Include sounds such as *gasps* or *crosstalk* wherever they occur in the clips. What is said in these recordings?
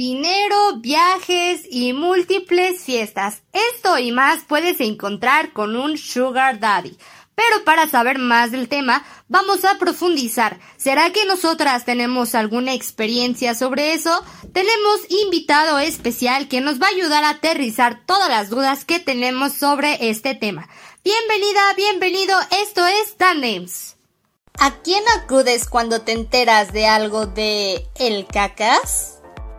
dinero, viajes y múltiples fiestas. Esto y más puedes encontrar con un Sugar Daddy. Pero para saber más del tema, vamos a profundizar. ¿Será que nosotras tenemos alguna experiencia sobre eso? Tenemos invitado especial que nos va a ayudar a aterrizar todas las dudas que tenemos sobre este tema. Bienvenida, bienvenido, esto es Tandems. ¿A quién acudes cuando te enteras de algo de el cacas?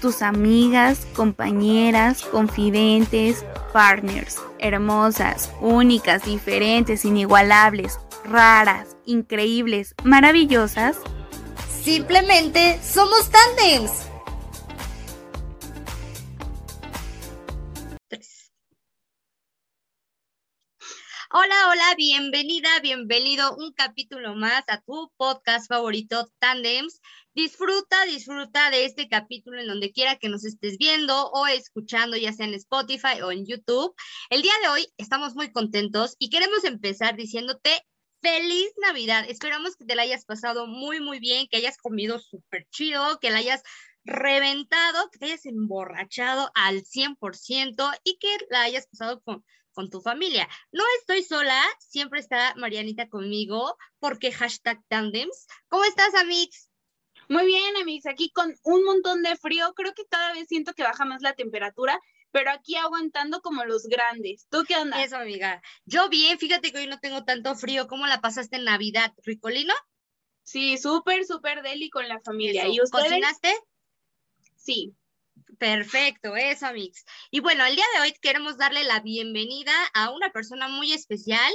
tus amigas, compañeras, confidentes, partners, hermosas, únicas, diferentes, inigualables, raras, increíbles, maravillosas. Simplemente somos tandems. Hola, hola, bienvenida, bienvenido un capítulo más a tu podcast favorito, Tandems. Disfruta, disfruta de este capítulo en donde quiera que nos estés viendo o escuchando, ya sea en Spotify o en YouTube. El día de hoy estamos muy contentos y queremos empezar diciéndote feliz Navidad. Esperamos que te la hayas pasado muy, muy bien, que hayas comido súper chido, que la hayas reventado, que te hayas emborrachado al 100% y que la hayas pasado con, con tu familia. No estoy sola, siempre está Marianita conmigo porque hashtag tandems. ¿Cómo estás, Amix? Muy bien, amigos, aquí con un montón de frío. Creo que cada vez siento que baja más la temperatura, pero aquí aguantando como los grandes. ¿Tú qué onda? Eso, amiga. Yo bien, fíjate que hoy no tengo tanto frío. ¿Cómo la pasaste en Navidad, Ricolino? Sí, súper, súper deli con la familia. ¿Y ustedes? ¿Cocinaste? Sí. Perfecto, eso, Amix. Y bueno, el día de hoy queremos darle la bienvenida a una persona muy especial,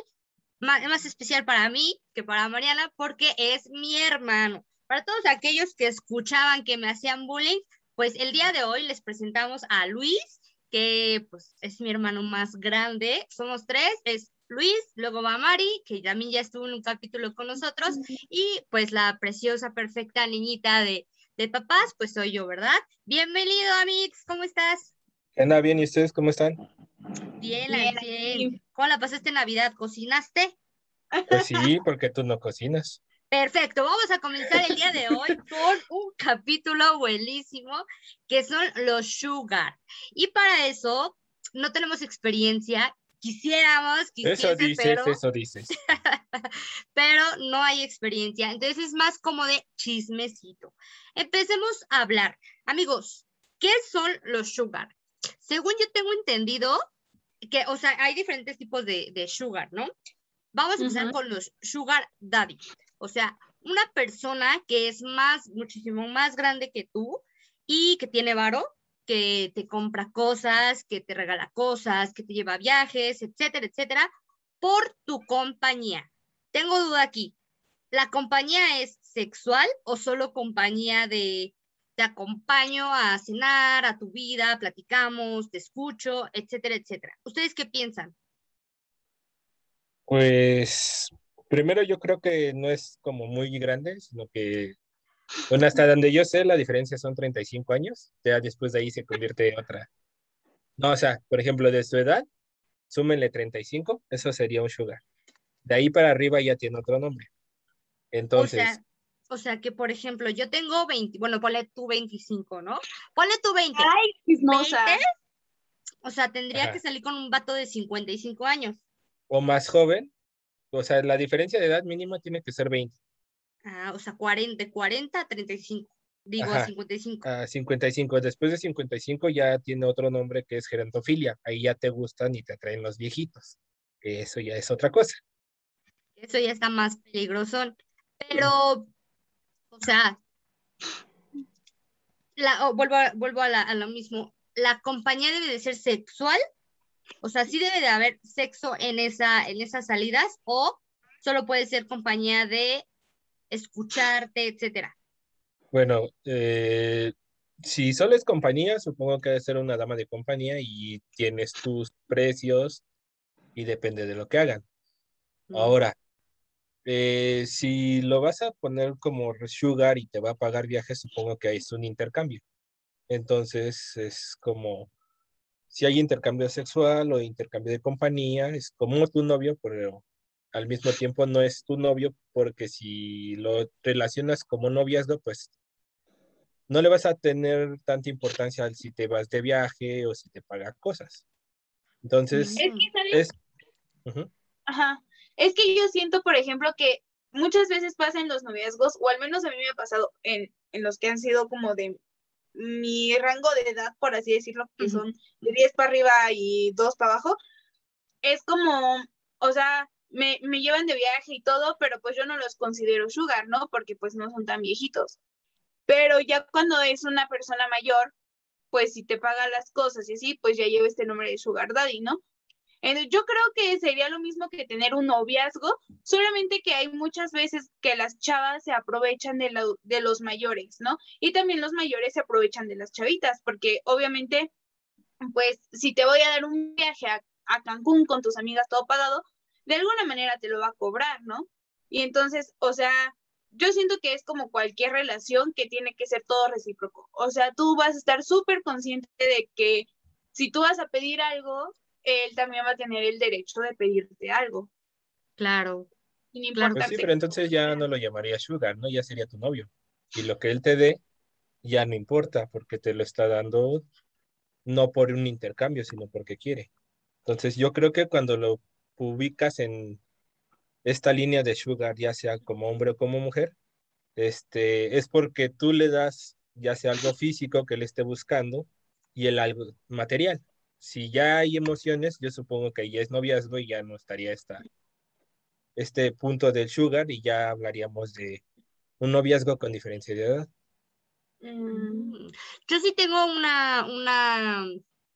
más, más especial para mí que para Mariana, porque es mi hermano. Para todos aquellos que escuchaban que me hacían bullying, pues el día de hoy les presentamos a Luis, que pues es mi hermano más grande. Somos tres, es Luis, luego va Mari, que también ya estuvo en un capítulo con nosotros, y pues la preciosa, perfecta niñita de, de papás, pues soy yo, ¿verdad? Bienvenido, Amix, ¿cómo estás? Anda bien, ¿y ustedes cómo están? Bien, bien. bien. ¿Cómo la pasaste en Navidad? ¿Cocinaste? Pues sí, porque tú no cocinas. Perfecto, vamos a comenzar el día de hoy con un capítulo buenísimo que son los sugar. Y para eso no tenemos experiencia, quisiéramos, quisiese, Eso dices, pero, eso dices. *laughs* pero no hay experiencia. Entonces es más como de chismecito. Empecemos a hablar. Amigos, ¿qué son los sugar? Según yo tengo entendido, que, o sea, hay diferentes tipos de, de sugar, ¿no? Vamos a empezar uh -huh. con los sugar daddy. O sea, una persona que es más, muchísimo más grande que tú y que tiene varo, que te compra cosas, que te regala cosas, que te lleva viajes, etcétera, etcétera, por tu compañía. Tengo duda aquí. ¿La compañía es sexual o solo compañía de te acompaño a cenar, a tu vida, platicamos, te escucho, etcétera, etcétera? ¿Ustedes qué piensan? Pues primero yo creo que no es como muy grande, sino que, bueno, hasta donde yo sé, la diferencia son 35 años, ya después de ahí se convierte en otra. No, o sea, por ejemplo, de su edad, súmenle 35, eso sería un sugar. De ahí para arriba ya tiene otro nombre. Entonces... O sea, o sea que, por ejemplo, yo tengo 20, bueno, ponle tú 25, ¿no? Ponle tú 20. ¡Ay, chismosa! 20, o sea, tendría Ajá. que salir con un vato de 55 años. O más joven, o sea, la diferencia de edad mínima tiene que ser 20. Ah, o sea, 40, 40 a 35. Digo, Ajá. 55. Ah, 55. Después de 55 ya tiene otro nombre que es gerontofilia. Ahí ya te gustan y te atraen los viejitos. Eso ya es otra cosa. Eso ya está más peligroso. Pero, o sea, la, oh, vuelvo, a, vuelvo a, la, a lo mismo. ¿La compañía debe de ser sexual? O sea, sí debe de haber sexo en, esa, en esas salidas o solo puede ser compañía de escucharte, etcétera. Bueno, eh, si solo es compañía, supongo que debe ser una dama de compañía y tienes tus precios y depende de lo que hagan. Mm. Ahora, eh, si lo vas a poner como sugar y te va a pagar viajes, supongo que es un intercambio. Entonces es como si hay intercambio sexual o intercambio de compañía, es como tu novio, pero al mismo tiempo no es tu novio porque si lo relacionas como noviazgo, pues no le vas a tener tanta importancia al si te vas de viaje o si te paga cosas. Entonces, Es que, ¿sabes? es... Ajá. Es que yo siento, por ejemplo, que muchas veces pasa en los noviazgos, o al menos a mí me ha pasado en, en los que han sido como de mi rango de edad, por así decirlo, que son de 10 para arriba y 2 para abajo, es como, o sea, me, me llevan de viaje y todo, pero pues yo no los considero sugar, ¿no? Porque pues no son tan viejitos. Pero ya cuando es una persona mayor, pues si te paga las cosas y así, pues ya lleva este nombre de sugar daddy, ¿no? Yo creo que sería lo mismo que tener un noviazgo, solamente que hay muchas veces que las chavas se aprovechan de, de los mayores, ¿no? Y también los mayores se aprovechan de las chavitas, porque obviamente, pues si te voy a dar un viaje a, a Cancún con tus amigas todo pagado, de alguna manera te lo va a cobrar, ¿no? Y entonces, o sea, yo siento que es como cualquier relación que tiene que ser todo recíproco. O sea, tú vas a estar súper consciente de que si tú vas a pedir algo, él también va a tener el derecho de pedirte algo, Claro. sin Claro. Pues sí, pero entonces ya no lo llamaría sugar, ¿no? Ya sería tu novio. Y lo que él te dé ya no importa porque te lo está dando no por un intercambio, sino porque quiere. Entonces yo creo que cuando lo ubicas en esta línea de sugar, ya sea como hombre o como mujer, este, es porque tú le das ya sea algo físico que le esté buscando y el algo material. Si ya hay emociones, yo supongo que ya es noviazgo y ya no estaría esta, este punto del sugar y ya hablaríamos de un noviazgo con diferencia de edad. Mm. Yo sí tengo una, una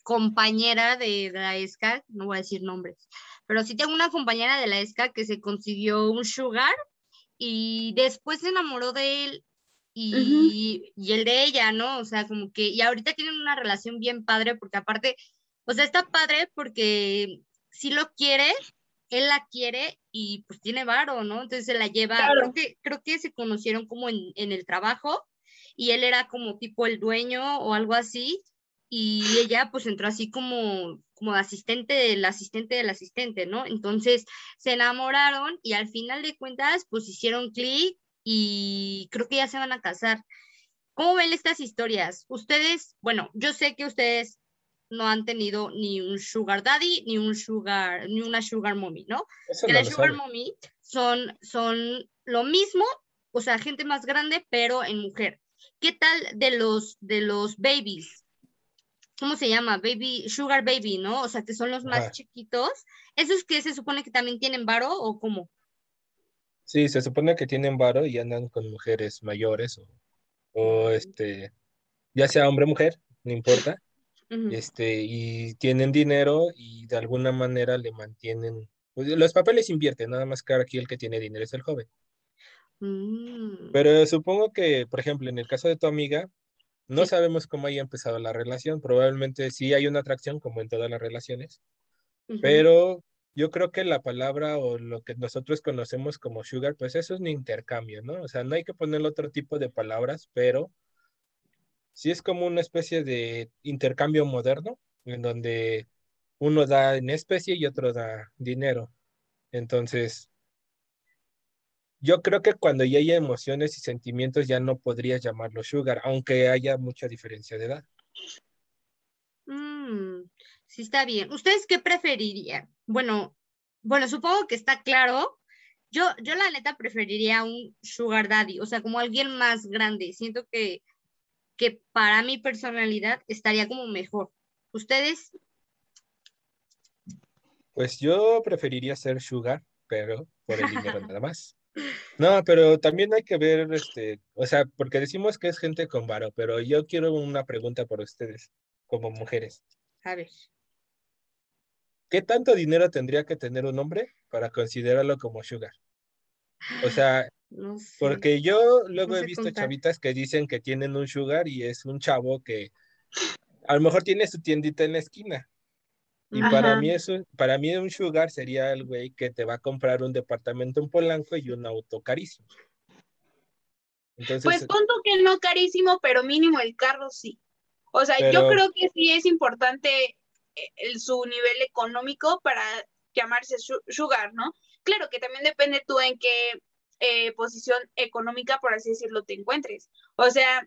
compañera de, de la ESCA, no voy a decir nombres, pero sí tengo una compañera de la ESCA que se consiguió un sugar y después se enamoró de él y, y el de ella, ¿no? O sea, como que, y ahorita tienen una relación bien padre porque aparte, o sea, está padre porque si lo quiere, él la quiere y pues tiene varo, ¿no? Entonces se la lleva, Claro. creo que, creo que se conocieron como en, en el trabajo y él era como tipo el dueño o algo así y ella pues entró así como como asistente del asistente del asistente, ¿no? Entonces se enamoraron y al final de cuentas pues hicieron clic y creo que ya se van a casar. ¿Cómo ven estas historias? Ustedes, bueno, yo sé que ustedes no han tenido ni un sugar daddy ni un sugar ni una sugar mommy, ¿no? Eso que no la lo sugar sabe. mommy son, son lo mismo, o sea, gente más grande, pero en mujer. ¿Qué tal de los, de los babies? ¿Cómo se llama? Baby, sugar baby, ¿no? O sea, que son los más chiquitos. ¿Esos que se supone que también tienen varo o cómo? Sí, se supone que tienen varo y andan con mujeres mayores o, o este, ya sea hombre o mujer, no importa. Este, y tienen dinero y de alguna manera le mantienen, pues, los papeles invierten, nada más que aquí el que tiene dinero es el joven. Mm, Pero supongo que, por ejemplo, en el caso de tu amiga, no Sí. sabemos cómo haya empezado la relación, probablemente sí hay una atracción como en todas las relaciones, pero yo creo que la palabra o lo que nosotros conocemos como sugar, pues eso es un intercambio, ¿no? O sea, no hay que ponerle otro tipo de palabras, pero sí es como una especie de intercambio moderno, en donde uno da en especie y otro da dinero. Entonces, yo creo que cuando ya haya emociones y sentimientos ya no podrías llamarlo sugar, aunque haya mucha diferencia de edad. Mm, sí, está bien. ¿Ustedes qué preferirían? Bueno, bueno, supongo que está claro. Yo, yo la neta preferiría un sugar daddy, o sea, como alguien más grande. Siento que, que para mi personalidad estaría como mejor. ¿Ustedes? Pues yo preferiría ser sugar, pero por el dinero *laughs* nada más. No, pero también hay que ver, este, o sea, porque decimos que es gente con varo, pero yo quiero una pregunta para ustedes, como mujeres. A ver. ¿Qué tanto dinero tendría que tener un hombre para considerarlo como sugar? O sea, No sé. porque yo luego No he visto contar. chavitas que dicen que tienen un sugar y es un chavo que a lo mejor tiene su tiendita en la esquina. Y Ajá. para mí eso, para mí un sugar sería el güey que te va a comprar un departamento en Polanco y un auto carísimo. Entonces, Pues punto que no carísimo, pero mínimo el carro sí. O sea, yo creo que sí es importante eh, el, su nivel económico para llamarse su- sugar, ¿no? Claro que también depende tú en qué eh, posición económica, por así decirlo, te encuentres. O sea,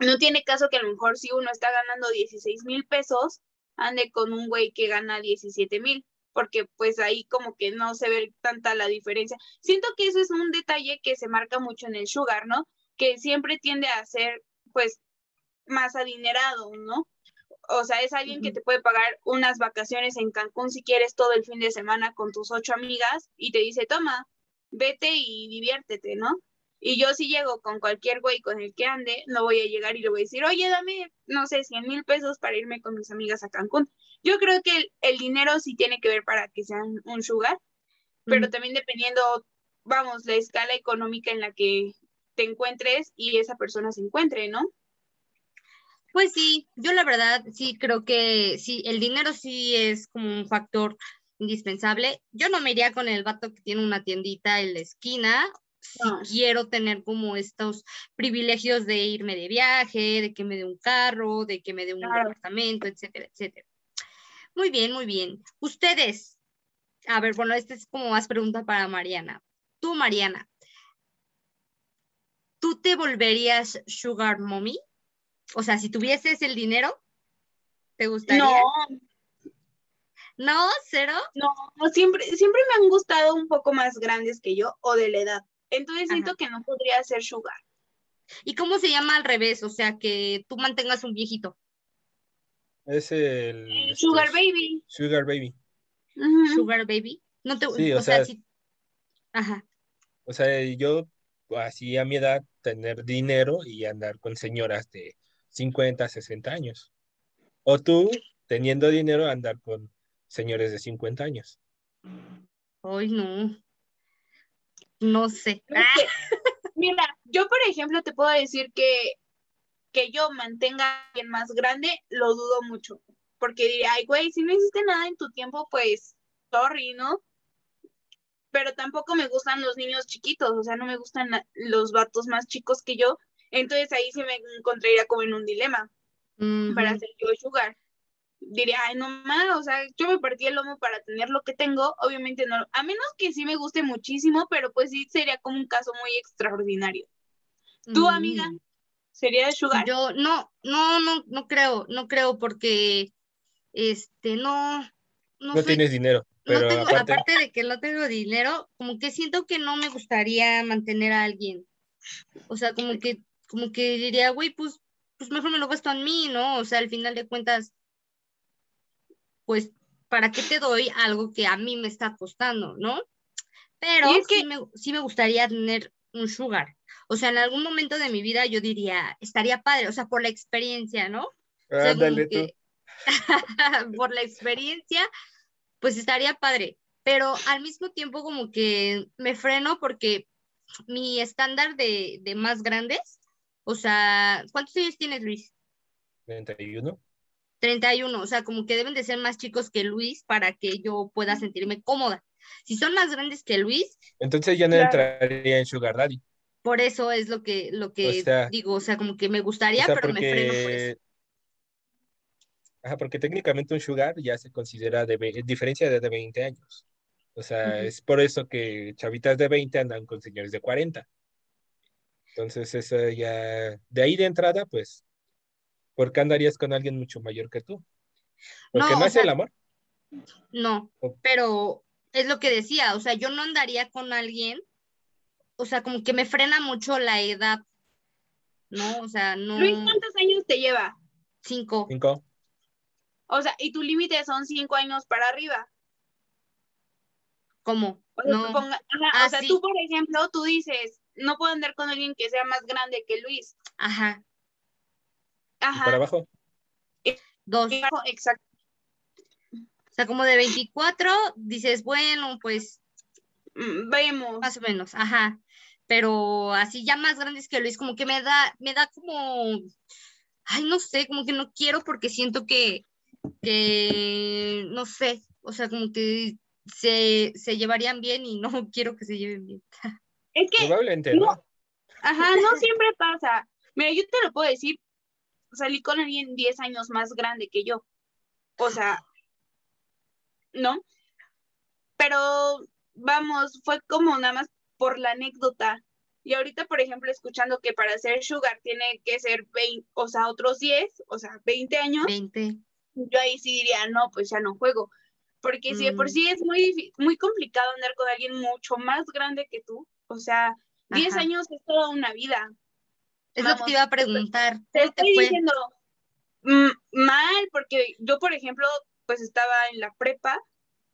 no tiene caso que a lo mejor si uno está ganando 16 mil pesos, ande con un güey que gana 17 mil, porque pues ahí como que no se ve tanta la diferencia. Siento que eso es un detalle que se marca mucho en el sugar, ¿no? Que siempre tiende a ser pues más adinerado, ¿no? O sea, es alguien que te puede pagar unas vacaciones en Cancún si quieres todo el fin de semana con tus ocho amigas y te dice, toma, vete y diviértete, ¿no? Y yo si llego con cualquier güey con el que ande, no voy a llegar y le voy a decir, oye, dame, no sé, 100 mil pesos para irme con mis amigas a Cancún. Yo creo que el, el dinero sí tiene que ver para que sean un sugar, pero también dependiendo, vamos, la escala económica en la que te encuentres y esa persona se encuentre, ¿no? Pues sí, yo la verdad sí creo que sí, el dinero sí es como un factor indispensable. Yo no me iría con el vato que tiene una tiendita en la esquina. Si No. quiero tener como estos privilegios de irme de viaje, de que me dé un carro, de que me dé un Claro. departamento, etcétera, etcétera. Muy bien, muy bien. Ustedes, a ver, bueno, esta es como más pregunta para Mariana. Tú, Mariana, ¿tú te volverías sugar mommy? O sea, si tuvieses el dinero, ¿te gustaría? No, ¿No? ¿Cero? no, no, siempre, siempre me han gustado un poco más grandes que yo o de la edad. Entonces siento Ajá. que no podría ser sugar. ¿Y cómo se llama al revés? O sea, que tú mantengas un viejito. es el El este, sugar baby. Sugar baby. Sugar baby. No te, Sí, o, o sea, sea- sí. Ajá. O sea, yo así a mi edad tener dinero y andar con señoras de 50, 60 años. O tú teniendo dinero andar con señores de 50 años. Ay, no. No sé. Mira, yo por ejemplo te puedo decir que que yo mantenga a alguien más grande, lo dudo mucho. Porque diría, ay, güey, si no hiciste nada en tu tiempo, pues, sorry, ¿no? Pero tampoco me gustan los niños chiquitos, o sea, no me gustan los vatos más chicos que yo. Entonces ahí sí me encontraría como en un dilema para ser yo sugar. Diría, ay, no más, o sea, yo me partí el lomo para tener lo que tengo, obviamente no, a menos que sí me guste muchísimo, pero pues sí sería como un caso muy extraordinario. ¿Tú, amiga? Mm. ¿Sería sugar? Yo no, no, no, no creo, no creo porque este no, no, No soy- tienes dinero, no pero tengo, aparte, aparte de que no tengo dinero, como que siento que no me gustaría mantener a alguien. O sea, como que, como que diría, güey, pues, pues mejor me lo gasto en mí, ¿no? O sea, al final de cuentas, pues, ¿para qué te doy algo que a mí me está costando, ¿no? Pero Y es que- sí me, sí me gustaría tener un sugar. O sea, en algún momento de mi vida yo diría, estaría padre, o sea, por la experiencia, ¿no? O sea, como ándale tú. *laughs* por la experiencia, pues estaría padre. Pero al mismo tiempo como que me freno porque mi estándar de, de más grandes, o sea, ¿cuántos años tienes, Luis? 31. 31, o sea, como que deben de ser más chicos que Luis para que yo pueda sentirme cómoda. Si son más grandes que Luis, Entonces ya no Claro. entraría en Sugar Daddy. por eso es lo que, lo que sea- digo, o sea, como que me O gustaría, sea, pero me freno por eso. Ajá, porque técnicamente un sugar ya se considera de diferencia de, de 20 años. O sea, es por eso que chavitas de 20 andan con señores de 40. Entonces, eso ya, de ahí de entrada, pues, ¿por qué andarías con alguien mucho mayor que tú? Porque No, no, o es sea, el amor. No, O- pero es lo que decía, o sea, yo no andaría con alguien, o sea, como que me frena mucho la edad, ¿no? O sea, no, Luis, ¿cuántos años te lleva? cinco, Cinco. O sea, y tu límite son cinco años para arriba. ¿cómo? O sea, No, ajá, Ah, o sea sí. tú, por ejemplo, tú dices, no puedo andar con alguien que sea más grande que Luis. ajá, Ajá. para abajo. dos, Exacto. o sea, como de 24, dices, bueno, pues mm, vemos. Más o menos, ajá. Pero así ya más grandes que Luis, como que me da, me da como, ay, no sé, como que no quiero porque siento que, que, no sé, o sea, como que se, se llevarían bien y no *laughs* quiero que se lleven bien. Es que, Probablemente, no. ¿no? ajá, no siempre pasa. Mira, yo te lo puedo decir, salí con alguien 10 años más grande que yo. O sea, ¿no? Pero, vamos, fue como nada más por la anécdota. Y ahorita, por ejemplo, escuchando que para ser sugar tiene que ser 20, o sea, otros 10, o sea, 20 años, 20. yo ahí sí diría, no, pues ya no juego. Porque si de por Mm. sí es muy, muy complicado andar con alguien mucho más grande que tú, o sea, 10 Ajá. años es toda una vida. Es lo que te iba a preguntar. Te ¿Cómo te estoy fue? diciendo mm, mal, porque yo, por ejemplo, pues estaba en la prepa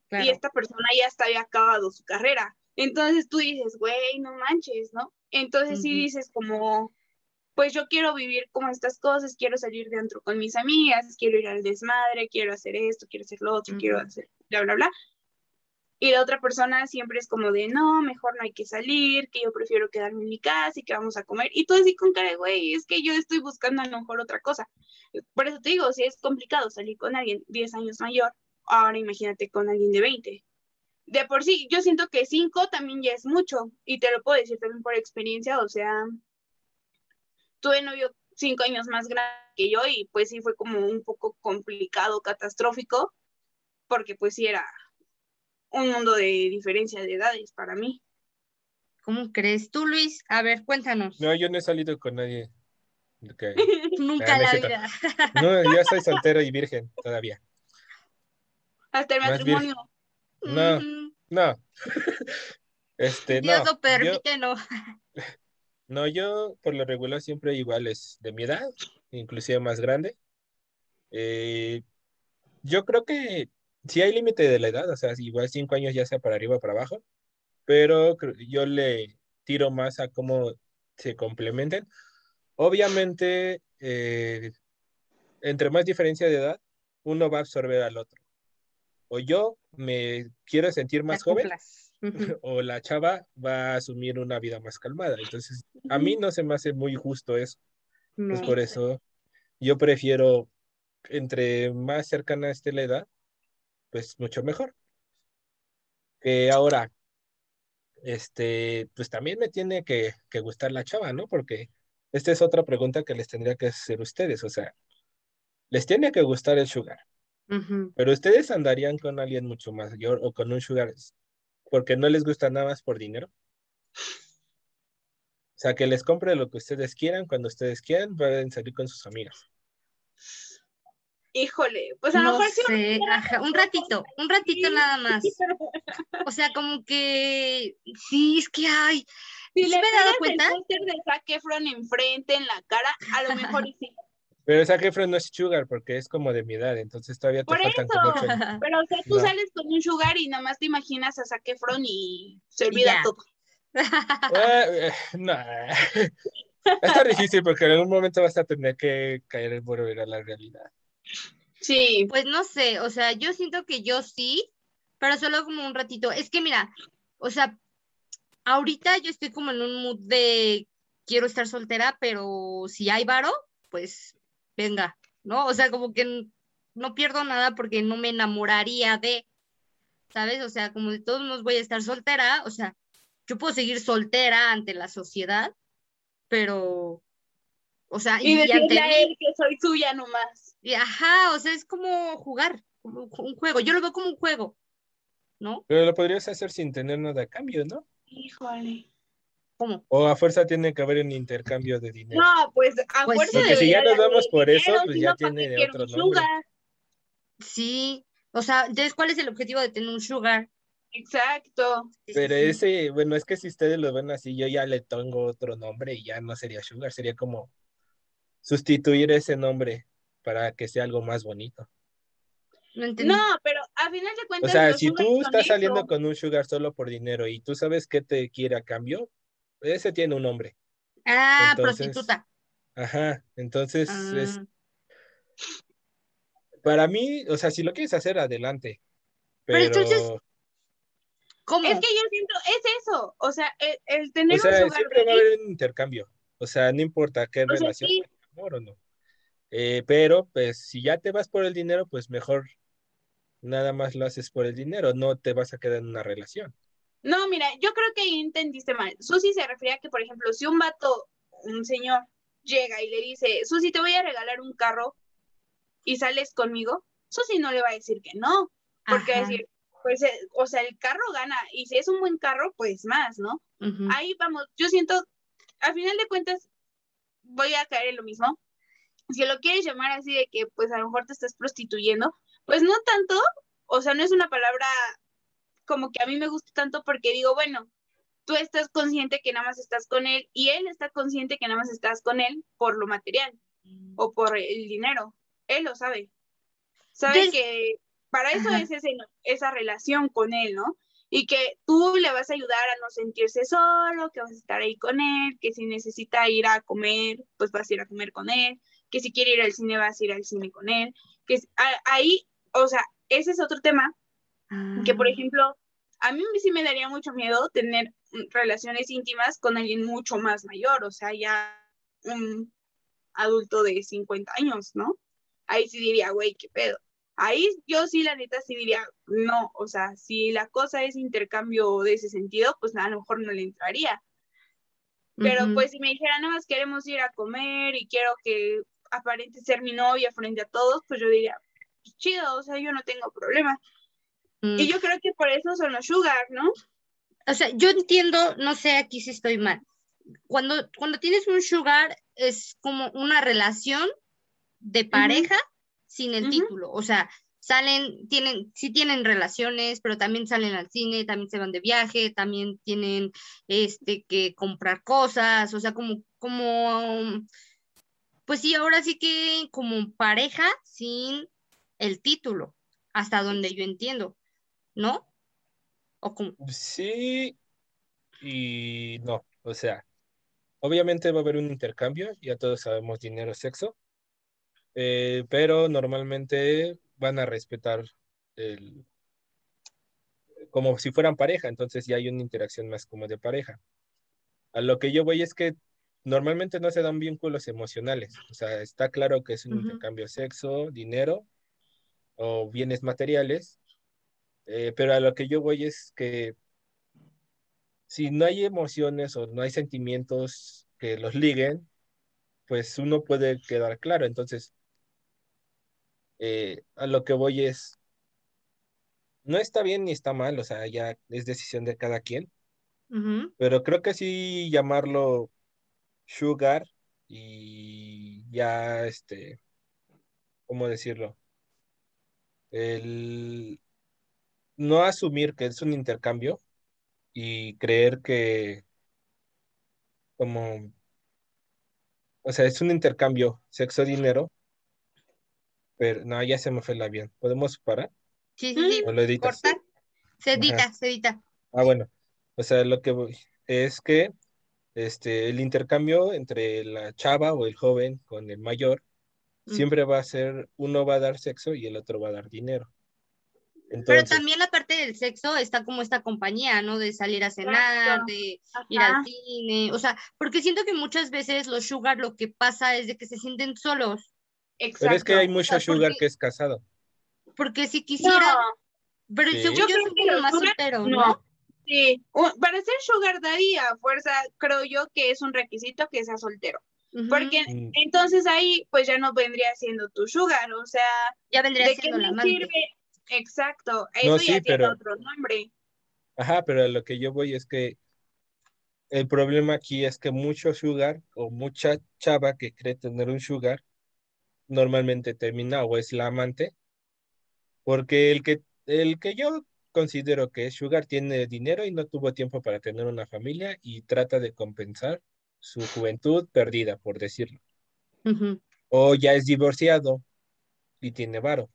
Claro. y esta persona ya había acabado su carrera. Entonces tú dices, güey, no manches, ¿no? Entonces sí dices como, pues yo quiero vivir como estas cosas, quiero salir de antro con mis amigas, quiero ir al desmadre, quiero hacer esto, quiero hacer lo otro, quiero hacer bla, bla, bla. Y la otra persona siempre es como de, no, mejor no hay que salir, que yo prefiero quedarme en mi casa y que vamos a comer. Y tú así con cara de, güey, es que yo estoy buscando a lo mejor otra cosa. Por eso te digo, si es complicado salir con alguien 10 años mayor, ahora imagínate con alguien de 20. De por sí, yo siento que 5 también ya es mucho. Y te lo puedo decir también por experiencia, o sea, tuve novio 5 años más grande que yo y pues sí fue como un poco complicado, catastrófico, porque pues sí era un mundo de diferencia de edades para mí. ¿Cómo crees tú, Luis? A ver, cuéntanos. No, yo no he salido con nadie. Ok. *laughs* Nunca Ah, es la vida. No, yo soy *laughs* soltero y virgen todavía. Hasta el Más matrimonio. No. No. *laughs* Este, Dios no. lo Yo, permite, no. no, yo por lo regular siempre iguales de mi edad, inclusive más grande. Eh, yo creo que sí hay límite de la edad, o sea, igual cinco años ya sea para arriba o para abajo, pero yo le tiro más a cómo se complementen. Obviamente, eh, entre más diferencia de edad, uno va a absorber al otro. O yo me quiero sentir más joven, *laughs* o la chava va a asumir una vida más calmada. Entonces, a mí no se me hace muy justo eso. No. Pues por eso yo prefiero, entre más cercana esté la edad, pues mucho mejor. Que ahora, este, pues también me tiene que, que gustar la chava, ¿no? Porque esta es otra pregunta que les tendría que hacer ustedes. O sea, les tiene que gustar el sugar, pero ustedes andarían con alguien mucho mayor o con un sugar porque no les gusta nada más por dinero. O sea, que les compre lo que ustedes quieran, cuando ustedes quieran, pueden salir con sus amigas. Híjole, pues a lo No mejor sí sé, ajá, un ratito, un ratito nada más. O sea, como que sí, es que hay. Si ¿Sí le me he dado cuenta? el póster de Zac Efron enfrente, en la cara, a lo mejor y *laughs* sí. Pero Zac Efron no es sugar porque es como de mi edad, entonces todavía te Por faltan como años. Pero, o sea, tú No. sales con un sugar y nada más te imaginas a Zac Efron y se olvida ya. todo. Eh, eh, no. *laughs* Está difícil porque en algún momento vas a tener que caer en volver a la realidad. Sí. Pues no sé, o sea, yo siento que yo sí, pero solo como un ratito. Es que mira, o sea, ahorita yo estoy como en un mood de quiero estar soltera, pero si hay varo, pues venga, ¿no? O sea, como que no pierdo nada porque no me enamoraría de, ¿sabes? O sea, como de todos modos voy a estar soltera, o sea, yo puedo seguir soltera ante la sociedad, pero, o sea, Y y, decirle ante a mí, él que soy suya nomás. y ajá, o sea, es como jugar, como un juego. Yo lo veo como un juego, ¿no? Pero lo podrías hacer sin tener nada a cambio, ¿no? Híjole. ¿Cómo? O a fuerza tiene que haber un intercambio de dinero. No, pues a Pues fuerza. Porque si ya nos vamos por eso, pues ya no, ¿para tiene otro nombre. sugar? Sí, o sea, entonces, ¿cuál es el objetivo de tener un sugar? Exacto. Pero sí. ese, bueno, es que si ustedes lo ven así, yo ya le tengo otro nombre y ya no sería sugar, sería como sustituir ese nombre para que sea algo más bonito. No pero a final de O cuentas. sea, los si tú estás eso. saliendo con un sugar solo por dinero y tú sabes que te quiere a cambio, ese tiene un nombre. Ah, entonces, prostituta. Ajá, entonces es Ah, para mí, o sea, si lo quieres hacer, adelante. Pero Pero entonces, ¿Cómo? Es que yo siento, es eso, o sea, el, el tener O sea, un sugar siempre va a haber un intercambio. O sea, no importa qué O sea, relación, sí. Amor o no. Eh, pero, pues, si ya te vas por el dinero, pues mejor nada más lo haces por el dinero, no te vas a quedar en una relación. No, mira, yo creo que entendiste mal. Susi se refería a que, por ejemplo, si un vato, un señor, llega y le dice, Susi, te voy a regalar un carro y sales conmigo, Susi no le va a decir que no, porque va a Ajá. decir, pues, eh, o sea, el carro gana, y si es un buen carro, pues más, ¿no? Ahí vamos, yo siento, al final de cuentas, voy a caer en lo mismo. Si lo quieres llamar así de que, pues, a lo mejor te estás prostituyendo, pues no tanto, o sea, no es una palabra como que a mí me gusta tanto porque digo, bueno, tú estás consciente que nada más estás con él y él está consciente que nada más estás con él por lo material o por el dinero. Él lo sabe. Sabe Des- que para eso Ajá. es ese- esa relación con él, ¿no? Y que tú le vas a ayudar a no sentirse solo, que vas a estar ahí con él, que si necesita ir a comer, pues vas a ir a comer con él, que si quiere ir al cine, vas a ir al cine con él, que ahí, o sea, ese es otro tema que por Ah. ejemplo, a mí sí me daría mucho miedo tener relaciones íntimas con alguien mucho más mayor, o sea, ya un adulto de 50 años, ¿no? Ahí sí diría, güey, qué pedo. Ahí yo sí, la neta, sí diría, no, o sea, si la cosa es intercambio de ese sentido, pues a lo mejor no le entraría. Pero Ujú. pues si me dijera, nada más queremos ir a comer y quiero que aparente ser mi novia frente a todos, pues yo diría, pues chido, o sea, yo no tengo problema. Mm. Y yo creo que por eso son los sugar, ¿no? O sea, yo entiendo, no sé aquí si estoy mal. Cuando, cuando tienes un sugar es como una relación de pareja sin el título. O sea, salen, tienen, sí tienen relaciones, pero también salen al cine, también se van de viaje, también tienen este que comprar cosas, o sea, como, como, pues sí, ahora sí que como pareja sin el título, hasta donde yo entiendo, ¿no? O como, Sí y no. O sea, obviamente va a haber un intercambio, ya todos sabemos dinero, sexo, eh, pero normalmente van a respetar el, como si fueran pareja, entonces ya hay una interacción más como de pareja. A lo que yo voy es que normalmente no se dan vínculos emocionales, o sea, está claro que es un Ujú. intercambio sexo, dinero o bienes materiales, eh, pero a lo que yo voy es que si no hay emociones o no hay sentimientos que los liguen, pues uno puede quedar claro. Entonces, eh, a lo que voy es, no está bien ni está mal, o sea, ya es decisión de cada quien, pero creo que sí llamarlo sugar y ya, este, ¿cómo decirlo? El no asumir que es un intercambio y creer que como O sea, es un intercambio sexo-dinero, pero no, ya se me fue el avión. ¿Podemos parar? Sí, sí, sí, ¿O lo editas? corta, se edita, Ajá. se edita. Ah, bueno. O sea, lo que voy es que este, el intercambio entre la chava o el joven con el mayor Mm. siempre va a ser, uno va a dar sexo y el otro va a dar dinero. Pero también la parte del sexo está como esta compañía, ¿no? De salir a cenar, de ir al cine, o sea, porque siento que muchas veces los sugar lo que pasa es de que se sienten solos, pero es que hay mucho O sea, sugar porque- que es casado. porque si quisiera, No, pero Sí. Yo yo, creo que más sugar- solteros, no. ¿no? sí. Para ser sugar daddy a fuerza, creo yo que es un requisito que sea soltero. Porque Mm, entonces ahí pues ya no vendría siendo tu sugar, o sea, ya vendría ¿de qué siendo la me sirve? Exacto, eso No, ya tiene otro nombre. Ajá, pero a lo que yo voy es que el problema aquí es que mucho sugar o mucha chava que cree tener un sugar normalmente termina o es la amante, porque el que, el que yo considero que es sugar tiene dinero y no tuvo tiempo para tener una familia y trata de compensar su juventud perdida, por decirlo. Ujú, O ya es divorciado y tiene varo.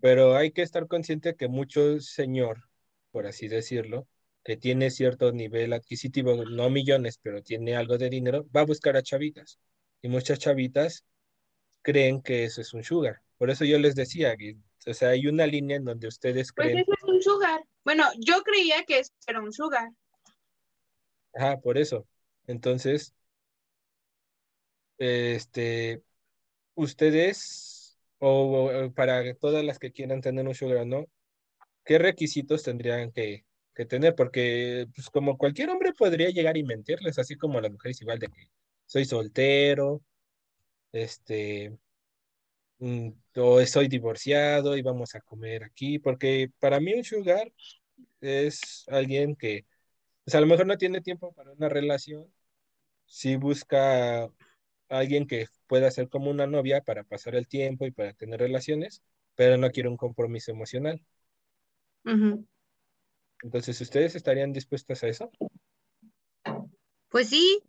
Pero hay que estar consciente que mucho señor, por así decirlo, que tiene cierto nivel adquisitivo, no millones, pero tiene algo de dinero, va a buscar a chavitas. Y muchas chavitas creen que eso es un sugar. Por eso yo les decía, que, o sea, hay una línea en donde ustedes Pues creen eso es un un sugar. Bueno, yo creía que eso era un sugar. Ajá, por eso. Entonces, este, ustedes, o, o para todas las que quieran tener un sugar, ¿no? ¿Qué requisitos tendrían que, que tener? Porque, pues, como cualquier hombre podría llegar y mentirles, así como las mujeres igual de que soy soltero, este, mm, o estoy divorciado y vamos a comer aquí, porque para mí un sugar es alguien que, pues a lo mejor no tiene tiempo para una relación, si busca a alguien que pueda ser como una novia para pasar el tiempo y para tener relaciones, pero no quiere un compromiso emocional. Ujú. Entonces, ¿ustedes estarían dispuestas a eso? Pues sí.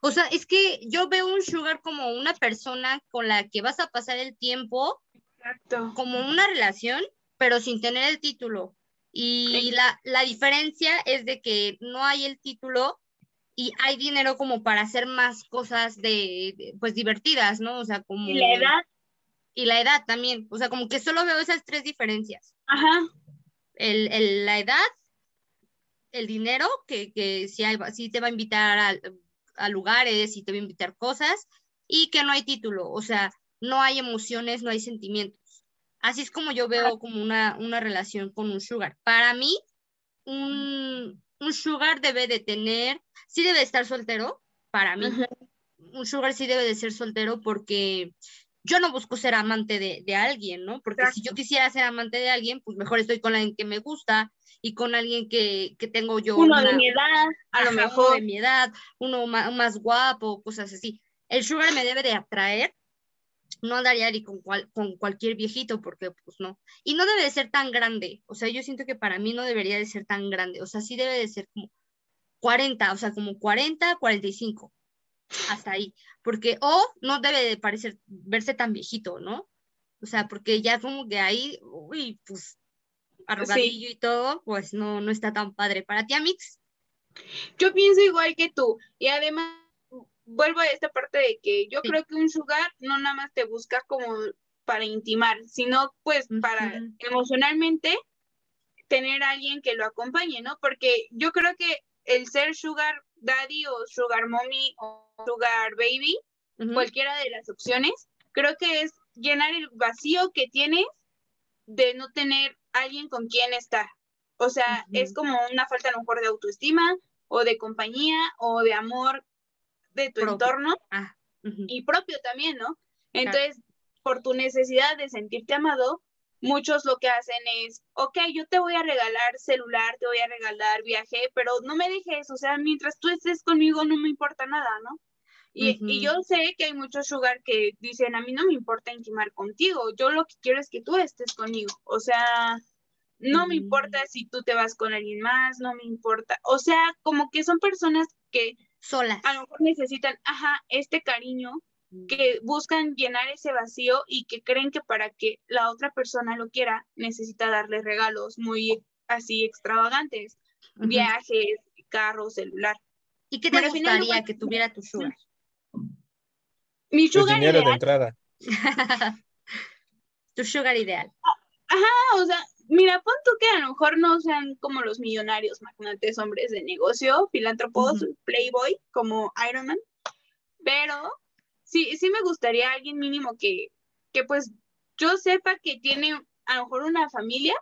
O sea, es que yo veo un sugar como una persona con la que vas a pasar el tiempo, Exacto. como una relación, pero sin tener el título. Y la, la diferencia es de que no hay el título y hay dinero como para hacer más cosas de, de, pues divertidas, ¿no? O sea, como... Y la edad, Y la edad también. O sea, como que solo veo esas tres diferencias. ajá, El, el- la edad, el dinero, que, que sí, hay, sí te va a invitar a, a lugares y te va a invitar cosas, y que no hay título, o sea, no hay emociones, no hay sentimientos. Así es como yo veo como una, una relación con un sugar. Para mí, un, un sugar debe de tener, sí debe de estar soltero, para mí. Un sugar sí debe de ser soltero porque yo no busco ser amante de, de alguien, ¿no? Porque si yo quisiera ser amante de alguien, pues mejor estoy con alguien que me gusta y con alguien que, que tengo yo uno de una- mi edad, a lo uno mejor. de mi edad, uno ma- más, guapo, cosas así. El sugar me debe de atraer, no andaría ni con, cual- con cualquier viejito, porque pues no. Y no debe de ser tan grande, o sea, yo siento que para mí no debería de ser tan grande, o sea, sí debe de ser como 40, o sea, como 40, 45, hasta ahí, porque o no debe de parecer, verse tan viejito, ¿no? O sea, porque ya como que ahí, uy, pues arrugadillo y todo, pues no, no está tan padre. Para ti, Amix, Yo pienso igual que tú. Y además, vuelvo a esta parte de que yo Sí. creo que un sugar no nada más te busca como para intimar, sino pues para emocionalmente tener a alguien que lo acompañe, ¿no? Porque yo creo que el ser sugar daddy o sugar mommy o sugar baby, cualquiera de las opciones, creo que es llenar el vacío que tienes de no tener alguien con quien estar. O sea, es como una falta a lo mejor de autoestima o de compañía o de amor de tu Propio. entorno Ah, y propio también, ¿no? Entonces, por tu necesidad de sentirte amado, muchos lo que hacen es, ok, yo te voy a regalar celular, te voy a regalar viaje, pero no me dejes, o sea, mientras tú estés conmigo no me importa nada, ¿no? Y, y yo sé que hay muchos sugar que dicen, a mí no me importa intimar contigo, yo lo que quiero es que tú estés conmigo, o sea, no me Mm. importa si tú te vas con alguien más, no me importa, o sea, como que son personas que Solas. a lo mejor necesitan, ajá, este cariño, que buscan llenar ese vacío y que creen que para que la otra persona lo quiera, necesita darle regalos muy así extravagantes, viajes, carro, celular. ¿Y qué te Pero final gustaría cuentas- que tuviera tu sugar? Mi Pues sugar dinero de entrada. *laughs* tu sugar ideal. ah, o sea, mira, pon tú que a lo mejor no sean como los millonarios, magnates, hombres de negocio, filántropos, playboy, como Iron Man, pero sí, sí me gustaría alguien mínimo que, que pues yo sepa que tiene a lo mejor una familia,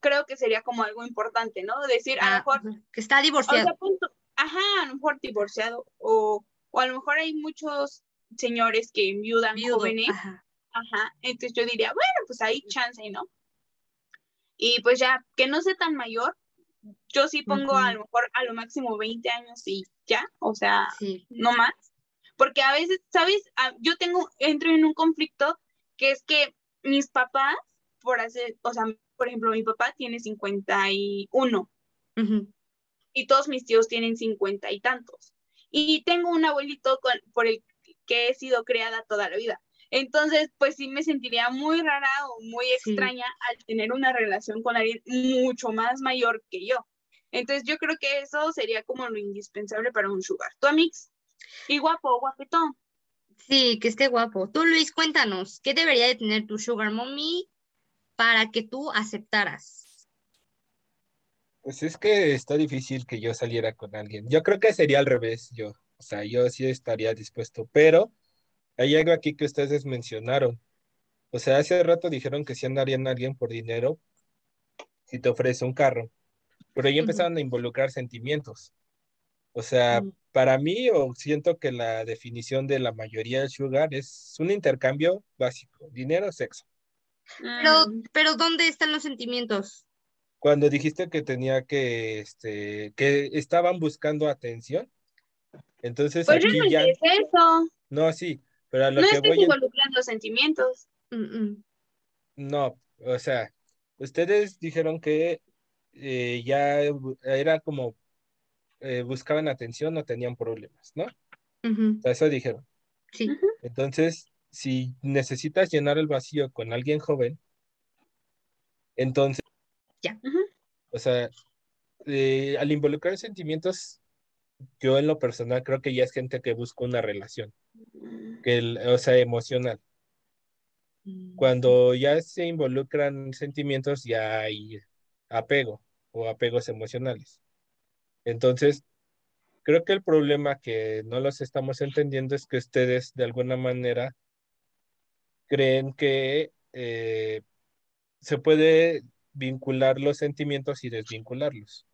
creo que sería como algo importante, ¿no? Decir, a lo Ah, mejor. Que está o divorciado. sea, pon tú- ajá, a lo mejor divorciado, o, o a lo mejor hay muchos señores que enviudan viudo. jóvenes, Ajá. Ajá, entonces yo diría, bueno, pues ahí chance, ¿no? Y pues ya, que no sea tan mayor, yo sí pongo a lo mejor a lo máximo 20 años y ya, o sea, Sí. no más. Porque a veces, ¿sabes? Ah, Yo tengo, entro en un conflicto que es que mis papás, por hacer, o sea, por ejemplo, mi papá tiene 51 Ujú. y todos mis tíos tienen 50 y tantos. Y tengo un abuelito con, por el que he sido criada toda la vida. Entonces, pues sí me sentiría muy rara o muy Sí. extraña al tener una relación con alguien mucho más mayor que yo. Entonces, yo creo que eso sería como lo indispensable para un sugar. ¿Tu amix? Y guapo, guapetón. Sí, que esté guapo. Tú, Luis, cuéntanos, ¿qué debería de tener tu sugar mommy para que tú aceptaras? Pues es que está difícil que yo saliera con alguien. Yo creo que sería al revés, yo. O sea, yo sí estaría dispuesto, pero hay algo aquí que ustedes mencionaron. O sea, hace rato dijeron que si andarían alguien por dinero si te ofrece un carro, pero ahí empezaron a involucrar sentimientos. O sea, Mm. para mí, o siento que la definición de la mayoría del sugar es un intercambio básico, dinero, sexo. Pero, Mm, pero ¿dónde están los sentimientos? Cuando dijiste que tenía que, este, que estaban buscando atención, entonces Pues aquí realmente ya, es eso. no, sí, pero a lo No que estés voy, en- involucrando sentimientos. Mm, mm. no, o sea, ustedes dijeron que eh, ya era como eh, buscaban atención o tenían problemas, ¿no? Ujú, O sea, eso dijeron. Sí. Entonces, si necesitas llenar el vacío con alguien joven, entonces, Ujú. o sea, eh, al involucrar sentimientos, yo en lo personal creo que ya es gente que busca una relación, que el- o sea, emocional. Mm, Cuando ya se involucran sentimientos, ya hay apego o apegos emocionales. Entonces, creo que el problema que no los estamos entendiendo es que ustedes de alguna manera creen que eh, se puede vincular los sentimientos y desvincularlos.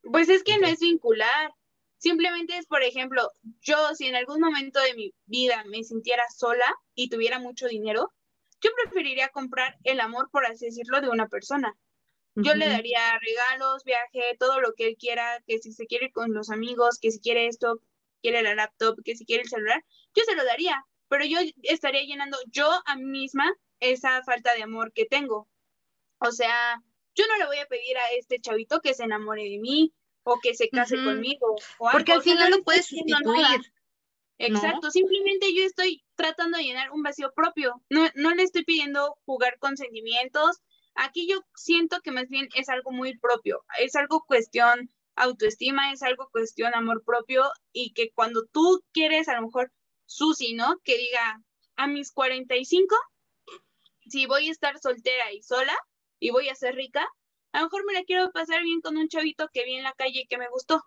Pues es que no es vincular. Simplemente es, por ejemplo, yo si en algún momento de mi vida me sintiera sola y tuviera mucho dinero, yo preferiría comprar el amor, por así decirlo, de una persona. Yo le daría regalos, viaje, todo lo que él quiera, que si se quiere ir con los amigos, que si quiere esto, quiere la laptop, que si quiere el celular, yo se lo daría, pero yo estaría llenando yo a mí misma esa falta de amor que tengo. O sea, yo no le voy a pedir a este chavito que se enamore de mí o que se case Ujú. conmigo o Porque algo, al o sea, final no lo puedes nada. sustituir. ¿no? Exacto, simplemente yo estoy tratando de llenar un vacío propio. No, no le estoy pidiendo jugar con sentimientos. Aquí yo siento que más bien es algo muy propio. Es algo cuestión autoestima, es algo cuestión amor propio y que cuando tú quieres a lo mejor Susi, ¿no? Que diga a mis 45, si voy a estar soltera y sola y voy a ser rica, a lo mejor me la quiero pasar bien con un chavito que vi en la calle y que me gustó.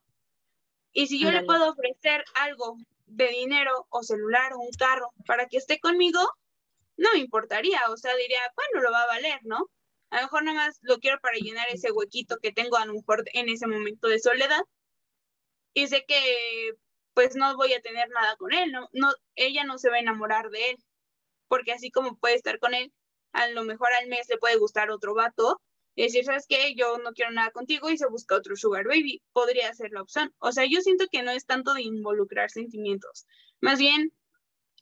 Y si yo le puedo ofrecer algo de dinero o celular o un carro para que esté conmigo, no me importaría, o sea, diría, bueno, lo va a valer, ¿no? A lo mejor nada más lo quiero para llenar ese huequito que tengo a lo mejor en ese momento de soledad. Y sé que pues no voy a tener nada con él, ¿no? no ella no se va a enamorar de él, porque así como puede estar con él, a lo mejor al mes le puede gustar otro vato y decir, ¿sabes qué? Yo no quiero nada contigo y se busca otro sugar baby. Podría ser la opción. O sea, yo siento que no es tanto de involucrar sentimientos. Más bien,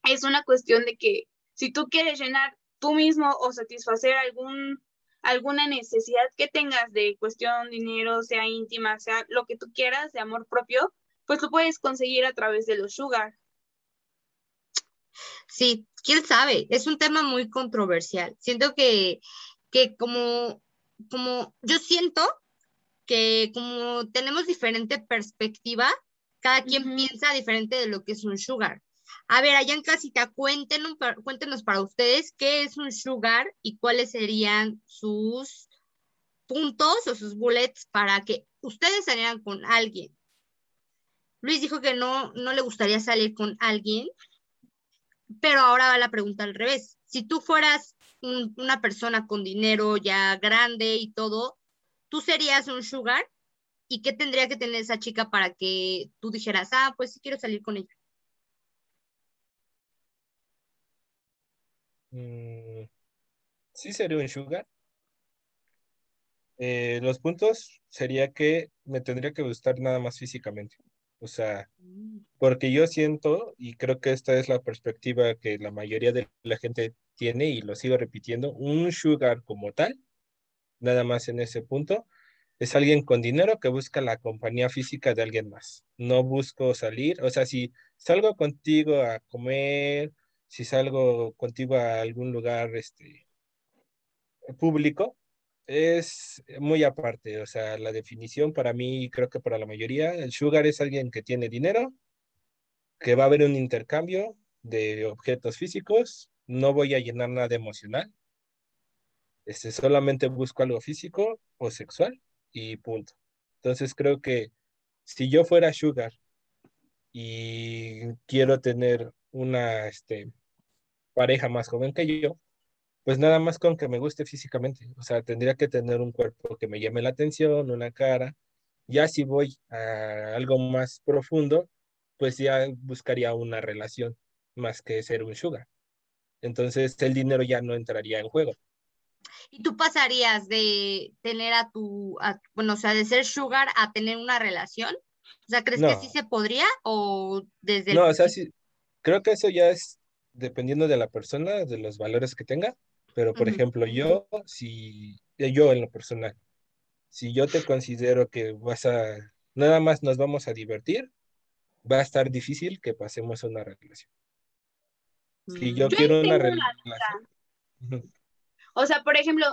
es una cuestión de que si tú quieres llenar tú mismo o satisfacer algún, alguna necesidad que tengas de cuestión dinero, sea íntima, sea lo que tú quieras, de amor propio, pues lo puedes conseguir a través de los sugar. Sí, quién sabe, es un tema muy controversial. Siento que, que como, como, yo siento que como tenemos diferente perspectiva, cada quien piensa diferente de lo que es un sugar. A ver, allá en casita, cuéntenos, cuéntenos para ustedes qué es un sugar y cuáles serían sus puntos o sus bullets para que ustedes salieran con alguien. Luis dijo que no, no le gustaría salir con alguien, pero ahora va la pregunta al revés. Si tú fueras un- una persona con dinero ya grande y todo, ¿tú serías un sugar? ¿Y qué tendría que tener esa chica para que tú dijeras, ah, pues sí quiero salir con ella? Mm, sí sería un sugar. Eh, los puntos sería que me tendría que gustar nada más físicamente. O sea, porque yo siento, y creo que esta es la perspectiva que la mayoría de la gente tiene, y lo sigo repitiendo, un sugar como tal, nada más en ese punto, es alguien con dinero que busca la compañía física de alguien más. No busco salir, o sea, si salgo contigo a comer, si salgo contigo a algún lugar este, público, es muy aparte, o sea, la definición para mí, creo que para la mayoría, el sugar es alguien que tiene dinero, que va a haber un intercambio de objetos físicos, no voy a llenar nada emocional, este, solamente busco algo físico o sexual y punto. Entonces creo que si yo fuera sugar y quiero tener una este, pareja más joven que yo, pues nada más con que me guste físicamente. O sea, tendría que tener un cuerpo que me llame la atención, una cara. Ya si voy a algo más profundo, pues ya buscaría una relación más que ser un sugar. Entonces el dinero ya no entraría en juego. ¿Y tú pasarías de tener a tu, bueno, o sea, de ser sugar a tener una relación? O sea, ¿crees que sí se podría o desde No, o sea, sí, creo que eso ya es dependiendo de la persona, de los valores que tenga, pero por ejemplo, yo, si, yo en lo personal, si yo te considero que vas a, nada más nos vamos a divertir, va a estar difícil que pasemos a una relación. Si yo, quiero una relación. O sea, por ejemplo,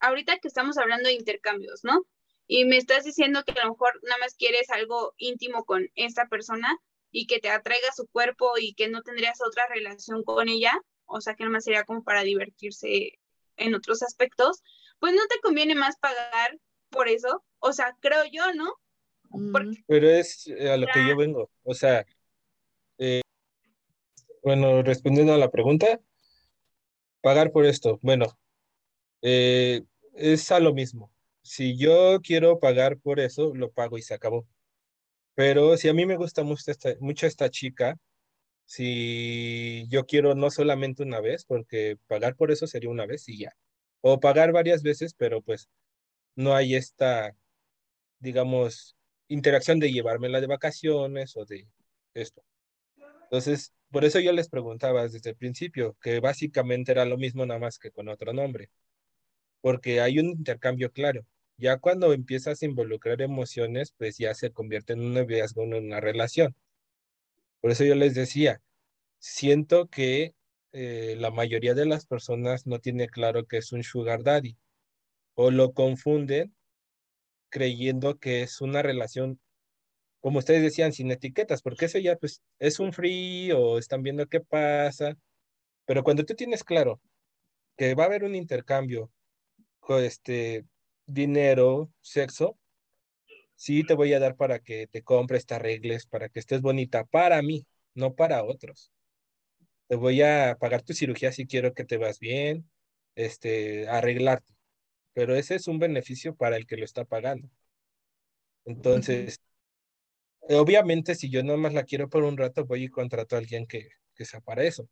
ahorita que estamos hablando de intercambios, ¿no? Y me estás diciendo que a lo mejor nada más quieres algo íntimo con esta persona y que te atraiga su cuerpo y que no tendrías otra relación con ella, o sea, que nada más sería como para divertirse en otros aspectos, pues no te conviene más pagar por eso, o sea, creo yo, ¿no? Pero es eh, a lo que yo vengo, o sea, eh, bueno, respondiendo a la pregunta, pagar por esto, bueno, eh, es a lo mismo. Si yo quiero pagar por eso, lo pago y se acabó. Pero si a mí me gusta mucho esta, mucho esta chica, si yo quiero no solamente una vez, porque pagar por eso sería una vez y ya. O pagar varias veces, pero pues no hay esta, digamos, interacción de llevármela de vacaciones o de esto. Entonces, por eso yo les preguntaba desde el principio, que básicamente era lo mismo nada más que con otro nombre porque hay un intercambio claro. Ya cuando empiezas a involucrar emociones, pues ya se convierte en un noviazgo, en una relación. Por eso yo les decía, siento que eh, la mayoría de las personas no tiene claro que es un sugar daddy o lo confunden creyendo que es una relación, como ustedes decían, sin etiquetas, porque eso ya pues es un free o están viendo qué pasa. Pero cuando tú tienes claro que va a haber un intercambio este dinero, sexo, sí te voy a dar para que te compres, te arregles, para que estés bonita para mí, no para otros. Te voy a pagar tu cirugía si quiero que te vas bien, este, arreglarte. Pero ese es un beneficio para el que lo está pagando. Entonces, obviamente, si yo nada más la quiero por un rato, voy y contrato a alguien que, que sea para eso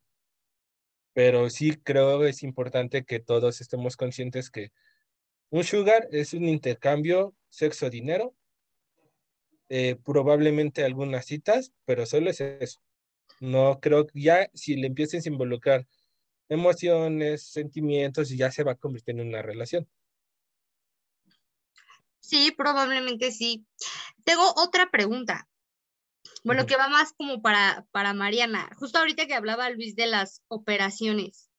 pero sí creo que es importante que todos estemos conscientes que un sugar es un intercambio sexo-dinero, eh, probablemente algunas citas, pero solo es eso. No creo que ya si le empieces a involucrar emociones, sentimientos, ya se va a convertir en una relación. Sí, probablemente sí. Tengo otra pregunta. Bueno, que va más como para, para Mariana. Justo ahorita que hablaba Luis de las operaciones.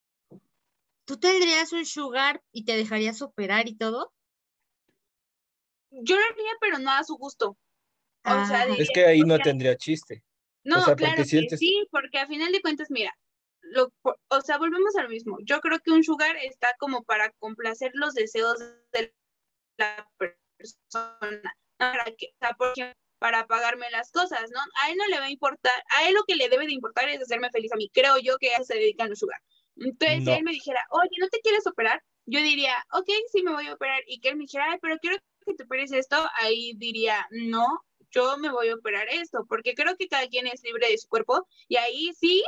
¿Tú tendrías un sugar y te dejarías operar y todo? Yo lo haría, pero no a su gusto. Ah. es que ahí no tendría chiste. No, claro sí, porque a final de cuentas, mira, lo, o sea, volvemos al mismo. Yo creo que un sugar está como para complacer los deseos de la persona. Para que, por ejemplo, para pagarme las cosas, ¿no? A él no le va a importar, a él lo que le debe de importar es hacerme feliz a mí. Creo yo que a eso se dedican los sugar. Entonces, si él me dijera, oye, ¿no te quieres operar? Yo diría, ok, sí me voy a operar. Y que él me dijera, ay, pero quiero que te operes esto. Ahí diría, no, yo me voy a operar esto, porque creo que cada quien es libre de su cuerpo. Y ahí sí,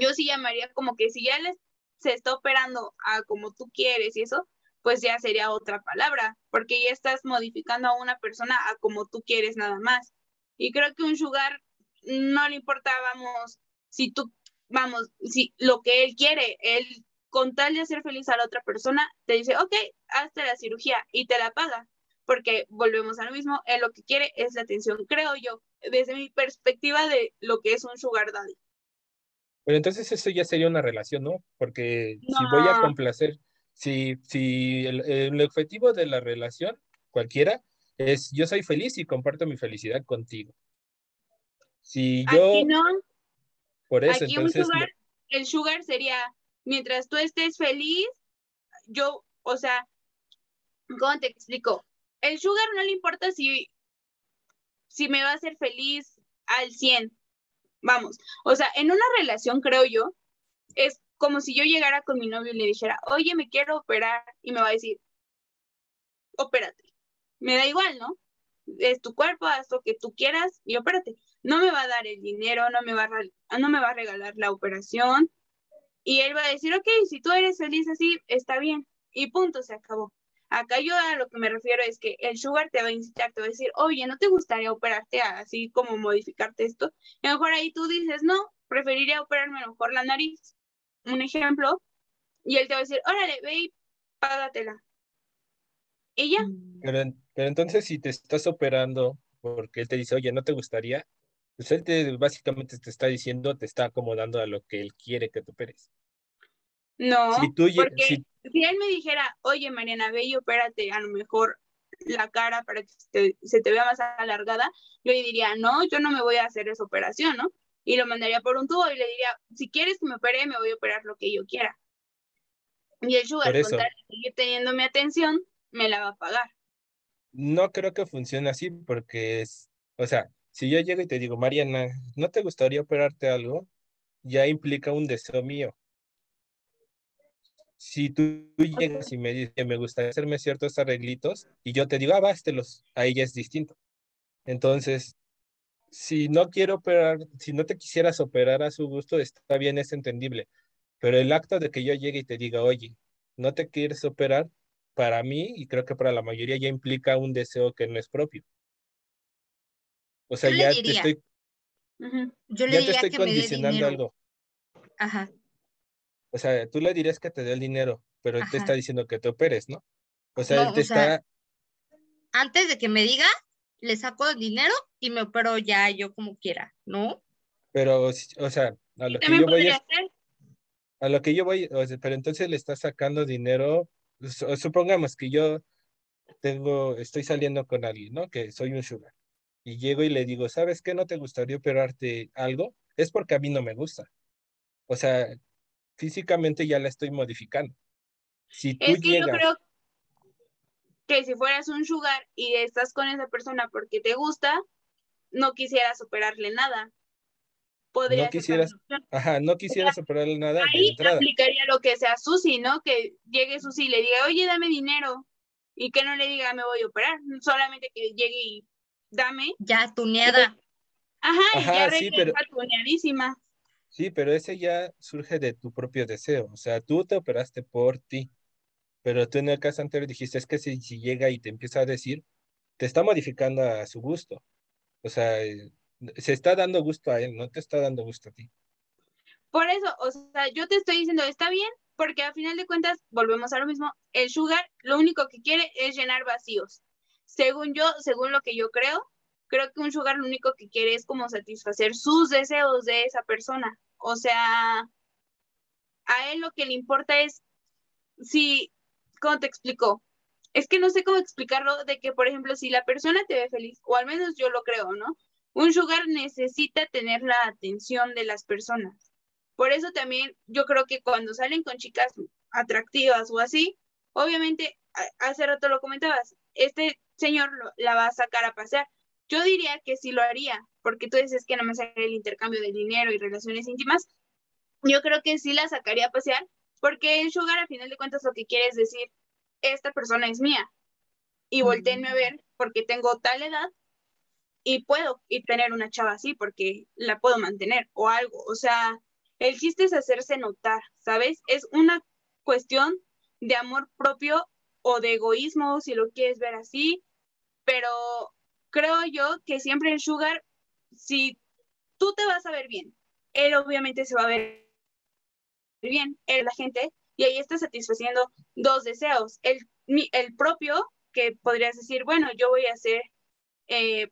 yo sí llamaría como que si ya les se está operando a como tú quieres y eso, pues ya sería otra palabra, porque ya estás modificando a una persona a como tú quieres nada más. Y creo que un sugar no le importa, vamos, si tú, vamos, si lo que él quiere, él con tal de hacer feliz a la otra persona, te dice, ok, hazte la cirugía y te la paga, porque volvemos a lo mismo, él lo que quiere es la atención, creo yo, desde mi perspectiva de lo que es un sugar daddy. Pero entonces eso ya sería una relación, ¿no? Porque si voy a complacer, si, si el, objetivo de la relación, cualquiera, es yo soy feliz y comparto mi felicidad contigo. Si yo... Aquí no. Por eso, entonces... el sugar sería, mientras tú estés feliz, yo, O sea, ¿cómo te explico? El sugar no le importa si, si me va a hacer feliz al 100. Vamos, o sea, en una relación, creo yo, es como si yo llegara con mi novio y le dijera, oye, me quiero operar, y me va a decir, opérate. Me da igual, ¿no? Es tu cuerpo, haz lo que tú quieras y opérate. No me va a dar el dinero, no me va a, no me va a regalar la operación. Y él va a decir, ok, si tú eres feliz así, está bien. Y punto, se acabó. Acá yo a lo que me refiero es que el sugar te va a incitar, te va a decir, oye, ¿no te gustaría operarte así como modificarte esto? Y mejor ahí tú dices, no, preferiría operarme mejor la nariz, un ejemplo, y él te va a decir, órale, ve y págatela. Y ya. Mm. Pero, entonces si te estás operando porque él te dice, oye, ¿no te gustaría? Pues él te, básicamente te está diciendo, te está acomodando a lo que él quiere que te operes. No, porque si... él me dijera, oye, Mariana, ve y opérate a lo mejor la cara para que se te, vea más alargada, yo le diría, no, yo no me voy a hacer esa operación, ¿no? Y lo mandaría por un tubo y le diría, si quieres que me opere, me voy a operar lo que yo quiera. Y el sugar, al contrario, seguir teniendo mi atención, me la va a pagar. No creo que funcione así porque es, o sea, si yo llego y te digo, Mariana, ¿no te gustaría operarte algo? Ya implica un deseo mío. Si tú llegas y me dices que me gustaría hacerme ciertos arreglitos y yo te digo, ah, bástelos, ahí ya es distinto. Entonces, si no quiero operar, si no te quisieras operar a su gusto, está bien, es entendible. Pero el acto de que yo llegue y te diga, oye, no te quieres operar, para mí, y creo que para la mayoría, ya implica un deseo que no es propio. O sea, ya te estoy, Yo le ya te estoy condicionando algo. Ajá. O sea, tú le dirías que te dé el dinero, pero él te está diciendo que te operes, ¿no? O sea, él te está... Antes de que me diga, le saco el dinero y me opero ya yo como quiera, ¿no? Pero, o sea, a lo que yo voy a... A lo que yo voy, o sea, pero entonces le estás sacando dinero, supongamos que yo tengo, estoy saliendo con alguien, ¿no? Que soy un sugar. Y llego y le digo, ¿sabes qué? ¿No te gustaría operarte algo? Es porque a mí no me gusta. O sea, físicamente ya la estoy modificando. Si tú es que yo creo que si fueras un sugar y estás con esa persona porque te gusta, no quisieras operarle nada. Podría no quisieras, ajá, no quisieras operarle nada. Ahí aplicaría lo que sea Susi, ¿no? Que llegue Susi y le diga, oye, dame dinero. Y que no le diga, me voy a operar. Solamente que llegue y dame. Ya tuneada. Ajá, y ya sí, pero... tuneadísima. Sí, pero ese ya surge de tu propio deseo. O sea, tú te operaste por ti. Pero tú en el caso anterior dijiste, es que si, si llega y te empieza a decir, te está modificando a su gusto. O sea, eh, se está dando gusto a él, no te está dando gusto a ti. Por eso, o sea, yo te estoy diciendo, está bien, porque a final de cuentas, volvemos a lo mismo, el sugar lo único que quiere es llenar vacíos. Según yo, según lo que yo creo, creo que un sugar lo único que quiere es como satisfacer sus deseos de esa persona. O sea, a él lo que le importa es si, ¿cómo te explico? Es que no sé cómo explicarlo de que, por ejemplo, si la persona te ve feliz, o al menos yo lo creo, ¿no? Un sugar necesita tener la atención de las personas. Por eso también yo creo que cuando salen con chicas atractivas o así, obviamente, hace rato lo comentabas, este señor la va a sacar a pasear. Yo diría que sí lo haría, porque tú dices que no me sale el intercambio de dinero y relaciones íntimas. Yo creo que sí la sacaría a pasear, porque el sugar a final de cuentas lo que quiere es decir, esta persona es mía. Y volteenme a ver porque tengo tal edad y puedo y tener una chava así porque la puedo mantener o algo. O sea, el chiste es hacerse notar, ¿sabes? Es una cuestión de amor propio o de egoísmo, si lo quieres ver así, pero creo yo que siempre el sugar, si tú te vas a ver bien, él obviamente se va a ver bien, él la gente, y ahí está satisfaciendo dos deseos. El, el propio, que podrías decir, bueno, yo voy a hacer eh,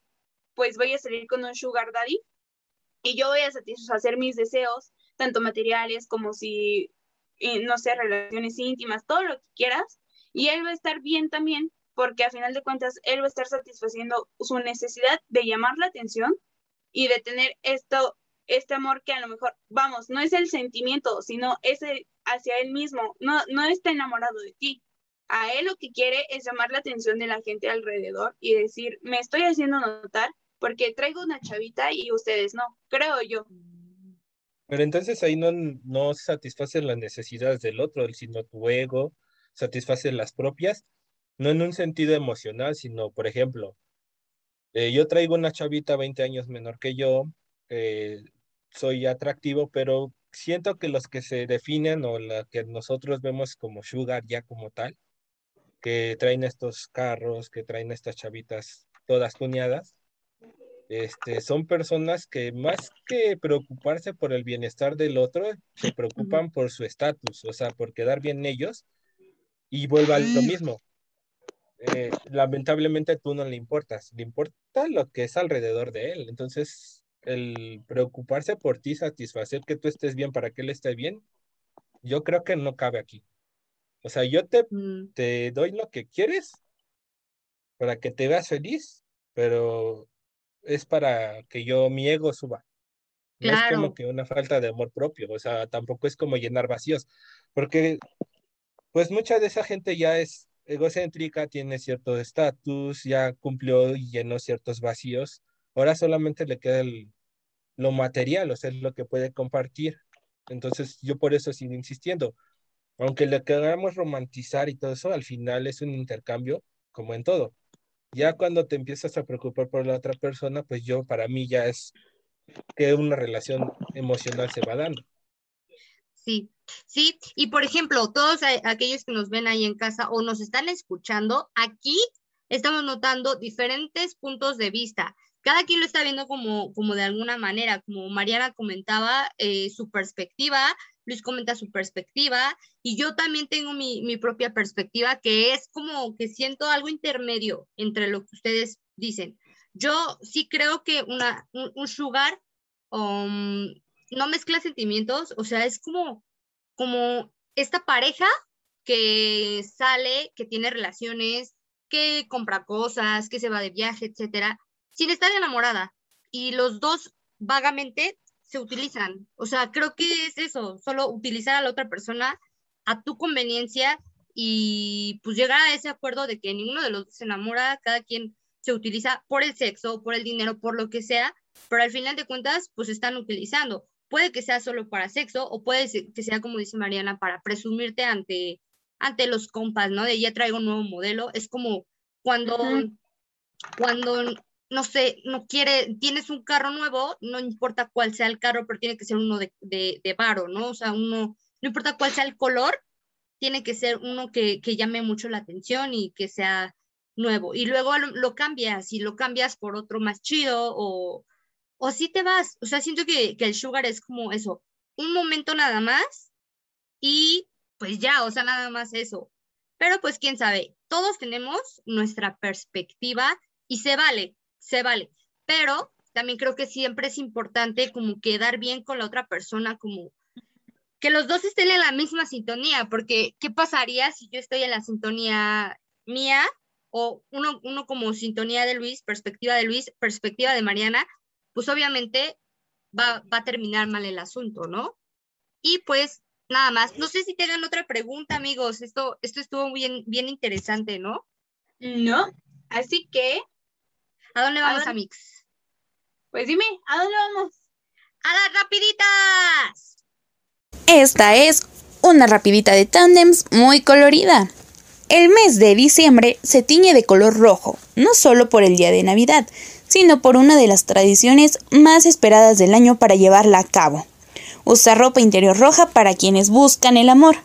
pues voy a salir con un sugar daddy y yo voy a satisfacer mis deseos, tanto materiales como si, no sé, relaciones íntimas, todo lo que quieras, y él va a estar bien también, porque a final de cuentas él va a estar satisfaciendo su necesidad de llamar la atención y de tener esto, este amor que a lo mejor, vamos, no es el sentimiento, sino es hacia él mismo, no, no está enamorado de ti, A él lo que quiere es llamar la atención de la gente alrededor y decir, me estoy haciendo notar porque traigo una chavita y ustedes no, creo yo. Pero entonces ahí no, no satisfacen las necesidades del otro, sino tu ego, satisface las propias, no en un sentido emocional, sino, por ejemplo, eh, yo traigo una chavita 20 años menor que yo, eh, soy atractivo, pero siento que los que se definen o la que nosotros vemos como sugar ya como tal, que traen estos carros, que traen estas chavitas todas tuneadas, este, son personas que más que preocuparse por el bienestar del otro, se preocupan por su estatus, o sea, por quedar bien ellos y vuelva a lo mismo. Eh, lamentablemente tú no le importas, le importa lo que es alrededor de él. Entonces, el preocuparse por ti, satisfacer que tú estés bien para que él esté bien, yo creo que no cabe aquí. O sea, yo te, mm. te doy lo que quieres para que te veas feliz, pero es para que yo, mi ego suba. No es como que una falta de amor propio, o sea, tampoco es como llenar vacíos, porque pues mucha de esa gente ya es egocéntrica, tiene cierto estatus, ya cumplió y llenó ciertos vacíos. Ahora solamente le queda lo material, o sea, lo que puede compartir. Entonces, yo por eso sigo insistiendo. Aunque le queramos romantizar y todo eso, al final es un intercambio, como en todo. Ya cuando te empiezas a preocupar por la otra persona, pues yo, para mí ya es que una relación emocional se va dando. Sí, sí, y por ejemplo, todos aquellos que nos ven ahí en casa o nos están escuchando, aquí estamos notando diferentes puntos de vista. Cada quien lo está viendo como, como de alguna manera, como Mariana comentaba eh, su perspectiva, Luis comenta su perspectiva y yo también tengo mi, mi, propia perspectiva que es como que siento algo intermedio entre lo que ustedes dicen. Yo sí creo que una, un, sugar um, no mezcla sentimientos, o sea, es como, como esta pareja que sale, que tiene relaciones, que compra cosas, que se va de viaje, etcétera, sin estar enamorada. Y los dos vagamente se utilizan. O sea, creo que es eso, solo utilizar a la otra persona a tu conveniencia y pues llegar a ese acuerdo de que ninguno de los dos se enamora, cada quien se utiliza por el sexo, por el dinero, por lo que sea, pero al final de cuentas, pues están utilizando puede que sea solo para sexo o puede que sea, como dice Mariana, para presumirte ante, ante los compas, ¿no? De ya traigo un nuevo modelo. Es como cuando, cuando, no sé, no quiere, tienes un carro nuevo, no importa cuál sea el carro, pero tiene que ser uno de, de, de varo, ¿no? O sea, uno, no importa cuál sea el color, tiene que ser uno que, que llame mucho la atención y que sea nuevo. Y luego lo, lo cambias y lo cambias por otro más chido o o si te vas. O sea, siento que, el sugar es como eso, un momento nada más y pues ya, o sea, nada más eso. Pero pues quién sabe, todos tenemos nuestra perspectiva y se vale, se vale. Pero también creo que siempre es importante como quedar bien con la otra persona, como que los dos estén en la misma sintonía, porque ¿qué pasaría si yo estoy en la sintonía mía o uno, uno como sintonía de Luis, perspectiva de Luis, perspectiva de Mariana, pues obviamente va, a terminar mal el asunto, ¿no? Y pues nada más, no sé si tengan otra pregunta, amigos, esto, esto estuvo bien, bien interesante, ¿no? No, así que... ¿A dónde vamos, Amix? Pues dime, ¿a dónde vamos? ¡A las rapiditas! Esta es una rapidita de tandems muy colorida. El mes de diciembre se tiñe de color rojo, no solo por el día de Navidad, sino por una de las tradiciones más esperadas del año para llevarla a cabo. Usar ropa interior roja para quienes buscan el amor.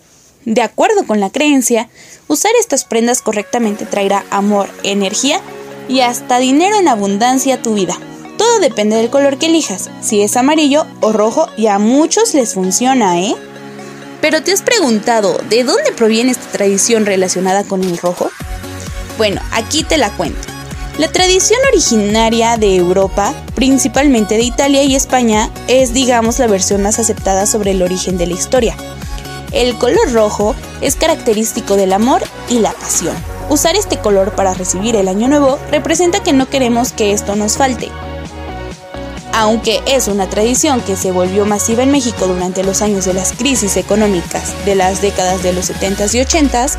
De acuerdo con la creencia, usar estas prendas correctamente traerá amor, energía y hasta dinero en abundancia a tu vida. Todo depende del color que elijas, si es amarillo o rojo y a muchos les funciona, ¿eh? Pero ¿te has preguntado de dónde proviene esta tradición relacionada con el rojo? Bueno, aquí te la cuento. La tradición originaria de Europa, principalmente de Italia y España, es digamos la versión más aceptada sobre el origen de la historia. El color rojo es característico del amor y la pasión. Usar este color para recibir el año nuevo representa que no queremos que esto nos falte. Aunque es una tradición que se volvió masiva en México durante los años de las crisis económicas de las décadas de los 70s y 80s,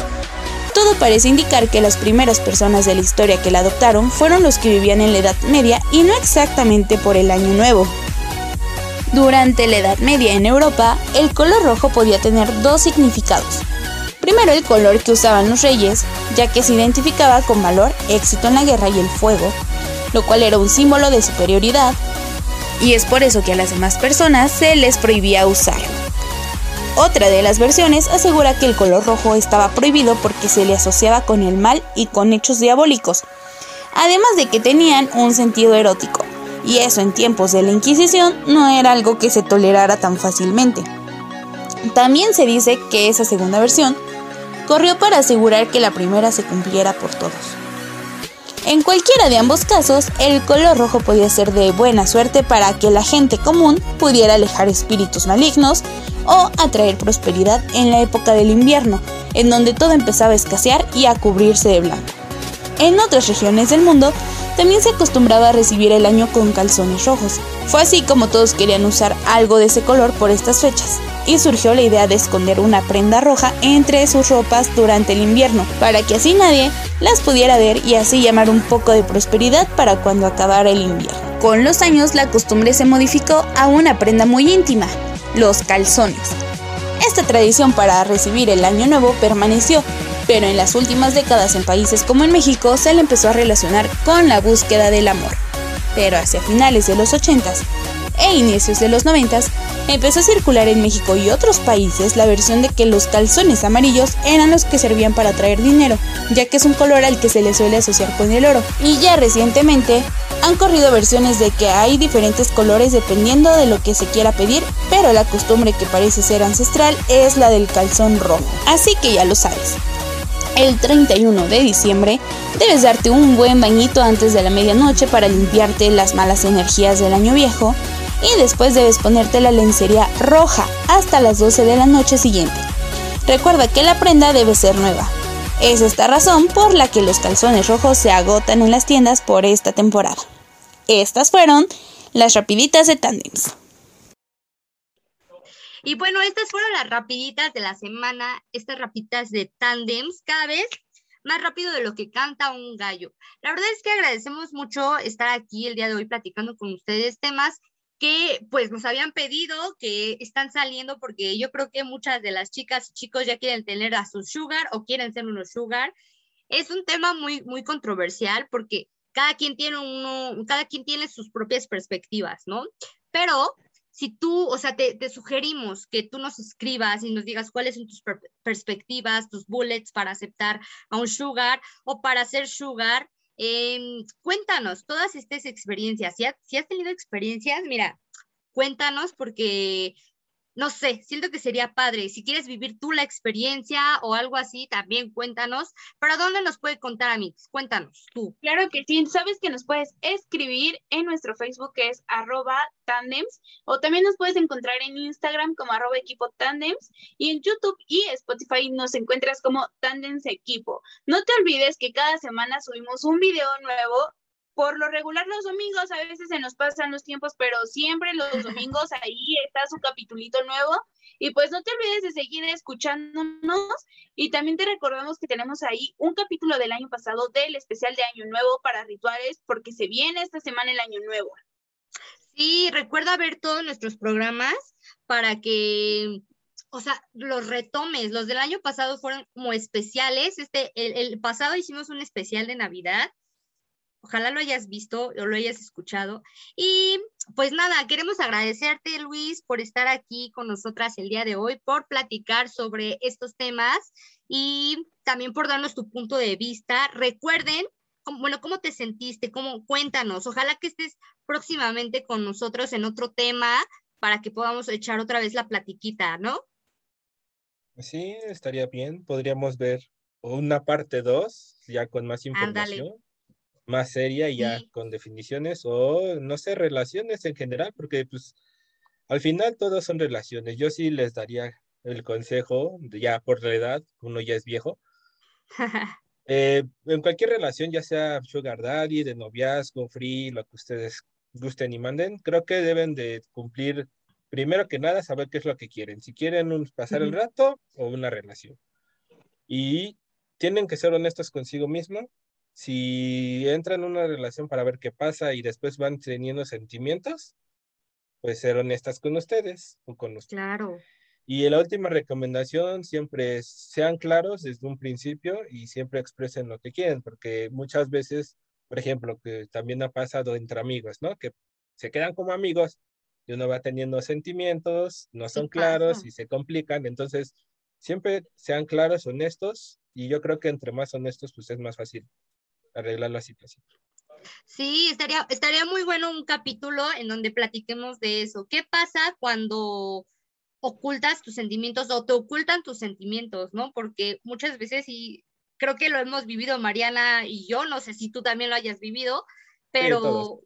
Todo parece indicar que las primeras personas de la historia que la adoptaron fueron los que vivían en la Edad Media y no exactamente por el Año Nuevo. Durante la Edad Media en Europa, el color rojo podía tener dos significados. Primero el color que usaban los reyes, ya que se identificaba con valor, éxito en la guerra y el fuego, lo cual era un símbolo de superioridad, y es por eso que a las demás personas se les prohibía usarlo. Otra de las versiones asegura que el color rojo estaba prohibido porque se le asociaba con el mal y con hechos diabólicos, además de que tenían un sentido erótico y eso en tiempos de la Inquisición no era algo que se tolerara tan fácilmente. También se dice que esa segunda versión corrió para asegurar que la primera se cumpliera por todos. En cualquiera de ambos casos, el color rojo podía ser de buena suerte para que la gente común pudiera alejar espíritus malignos o atraer prosperidad en la época del invierno, en donde todo empezaba a escasear y a cubrirse de blanco. En otras regiones del mundo, también se acostumbraba a recibir el año con calzones rojos. Fue así como todos querían usar algo de ese color por estas fechas, y surgió la idea de esconder una prenda roja entre sus ropas durante el invierno, para que así nadie las pudiera ver y así llamar un poco de prosperidad para cuando acabara el invierno. Con los años la costumbre se modificó a una prenda muy íntima, los calzones. Esta tradición para recibir el año nuevo permaneció pero en las últimas décadas en países como en México se le empezó a relacionar con la búsqueda del amor. Pero hacia finales de los 80s e inicios de los 90s empezó a circular en México y otros países la versión de que los calzones amarillos eran los que servían para traer dinero, ya que es un color al que se le suele asociar con el oro. Y ya recientemente han corrido versiones de que hay diferentes colores dependiendo de lo que se quiera pedir, pero la costumbre que parece ser ancestral es la del calzón rojo. Así que ya lo sabes el 31 de diciembre, debes darte un buen bañito antes de la medianoche para limpiarte las malas energías del año viejo y después debes ponerte la lencería roja hasta las 12 de la noche siguiente. Recuerda que la prenda debe ser nueva. Es esta razón por la que los calzones rojos se agotan en las tiendas por esta temporada. Estas fueron las rapiditas de Tandems. Y bueno, estas fueron las rapiditas de la semana, estas rapiditas de tandems, cada vez más rápido de lo que canta un gallo. La verdad es que agradecemos mucho estar aquí el día de hoy platicando con ustedes temas que pues nos habían pedido, que están saliendo porque yo creo que muchas de las chicas y chicos ya quieren tener a su sugar o quieren ser unos sugar. Es un tema muy, muy controversial porque cada quien tiene uno, cada quien tiene sus propias perspectivas, ¿no? Pero si tú, o sea, te, sugerimos que tú nos escribas y nos digas cuáles son tus perspectivas, tus bullets para aceptar a un sugar o para ser sugar, em, cuéntanos todas estas experiencias. Si, si has tenido experiencias, mira, cuéntanos porque no sé, siento que sería padre. Si quieres vivir tú la experiencia o algo así, también cuéntanos. ¿Para dónde nos puede contar, Amix? Cuéntanos tú. Claro que sí, sabes que nos puedes escribir en nuestro Facebook que es arroba tandems o también nos puedes encontrar en Instagram como arroba equipo tandems y en YouTube y Spotify nos encuentras como tandems equipo. No te olvides que cada semana subimos un video nuevo por lo regular los domingos a veces se nos pasan los tiempos, pero siempre los *laughs* domingos ahí está su capitulito nuevo. Y pues no te olvides de seguir escuchándonos y también te recordamos que tenemos ahí un capítulo del año pasado del especial de Año Nuevo para rituales porque se viene esta semana el Año Nuevo. Sí, recuerda ver todos nuestros programas para que o sea, los retomes. Los del año pasado fueron como especiales. Este, el, el, pasado hicimos un especial de Navidad Ojalá lo hayas visto o lo hayas escuchado. Y pues nada, queremos agradecerte, Luis, por estar aquí con nosotras el día de hoy, por platicar sobre estos temas y también por darnos tu punto de vista. Recuerden, bueno, ¿cómo te sentiste? ¿Cómo? Cuéntanos. Ojalá que estés próximamente con nosotros en otro tema para que podamos echar otra vez la platiquita, ¿no? Sí, estaría bien. Podríamos ver una parte dos, ya con más información más seria y ya con definiciones o no sé, relaciones en general, porque pues al final todos son relaciones. Yo sí les daría el consejo, ya por la edad, uno ya es viejo. *laughs* Eh, en cualquier relación, ya sea sugar daddy, de noviazgo, free, lo que ustedes gusten y manden, creo que deben de cumplir, primero que nada, saber qué es lo que quieren. Si quieren pasar el rato o una relación. Y tienen que ser honestos consigo mismo. Si entran en una relación para ver qué pasa y después van teniendo sentimientos, pues ser honestas con ustedes o con los Claro. Y la última recomendación siempre es, sean claros desde un principio y siempre expresen lo que quieren, porque muchas veces, por ejemplo, que también ha pasado entre amigos, ¿no? Que se quedan como amigos y uno va teniendo sentimientos, no son claros pasa. y se complican, entonces siempre sean claros, honestos y yo creo que entre más honestos pues es más fácil arreglar la situación. Sí, estaría, estaría muy bueno un capítulo en donde platiquemos de eso. ¿Qué pasa cuando ocultas tus sentimientos o te ocultan tus sentimientos, ¿no? Porque muchas veces, y creo que lo hemos vivido Mariana y yo, no sé si tú también lo hayas vivido, pero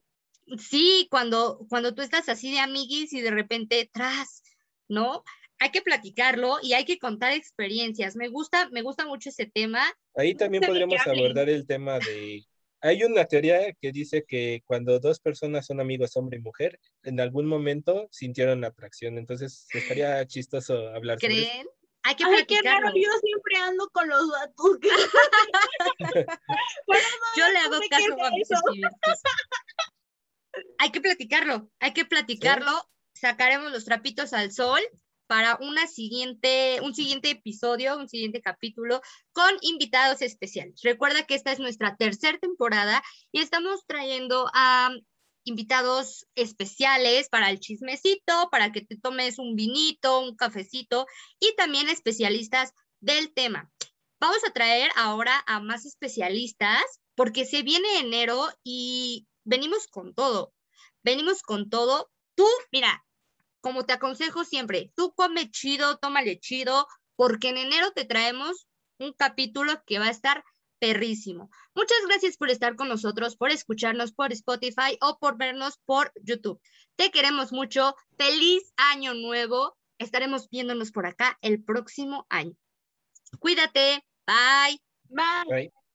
sí, cuando, cuando tú estás así de amiguis y de repente tras, ¿no? Hay que platicarlo y hay que contar experiencias. Me gusta, me gusta mucho ese tema. Ahí también podríamos abordar el tema de... Hay una teoría que dice que cuando dos personas son amigos, hombre y mujer, en algún momento sintieron atracción. Entonces estaría *gasps* chistoso hablar sobre eso. ¿Creen? Hay que Ay, qué raro, platicarlo. yo siempre ando con los vatos. que- *laughs* *laughs* Bueno, no, Yo le hago caso a mis. *laughs* Hay que platicarlo, hay que platicarlo. Sacaremos los trapitos al sol para una siguiente, un siguiente episodio, un siguiente capítulo con invitados especiales. Recuerda que esta es nuestra tercera temporada y estamos trayendo a invitados especiales para el chismecito, para que te tomes un vinito, un cafecito y también especialistas del tema. Vamos a traer ahora a más especialistas porque se viene enero y venimos con todo. Venimos con todo. Tú, mira, como te aconsejo siempre, tú come chido, tómale chido, porque en enero te traemos un capítulo que va a estar perrísimo. Muchas gracias por estar con nosotros, por escucharnos por Spotify o por vernos por YouTube. Te queremos mucho. Feliz año nuevo. Estaremos viéndonos por acá el próximo año. Cuídate. Bye. Bye. Bye.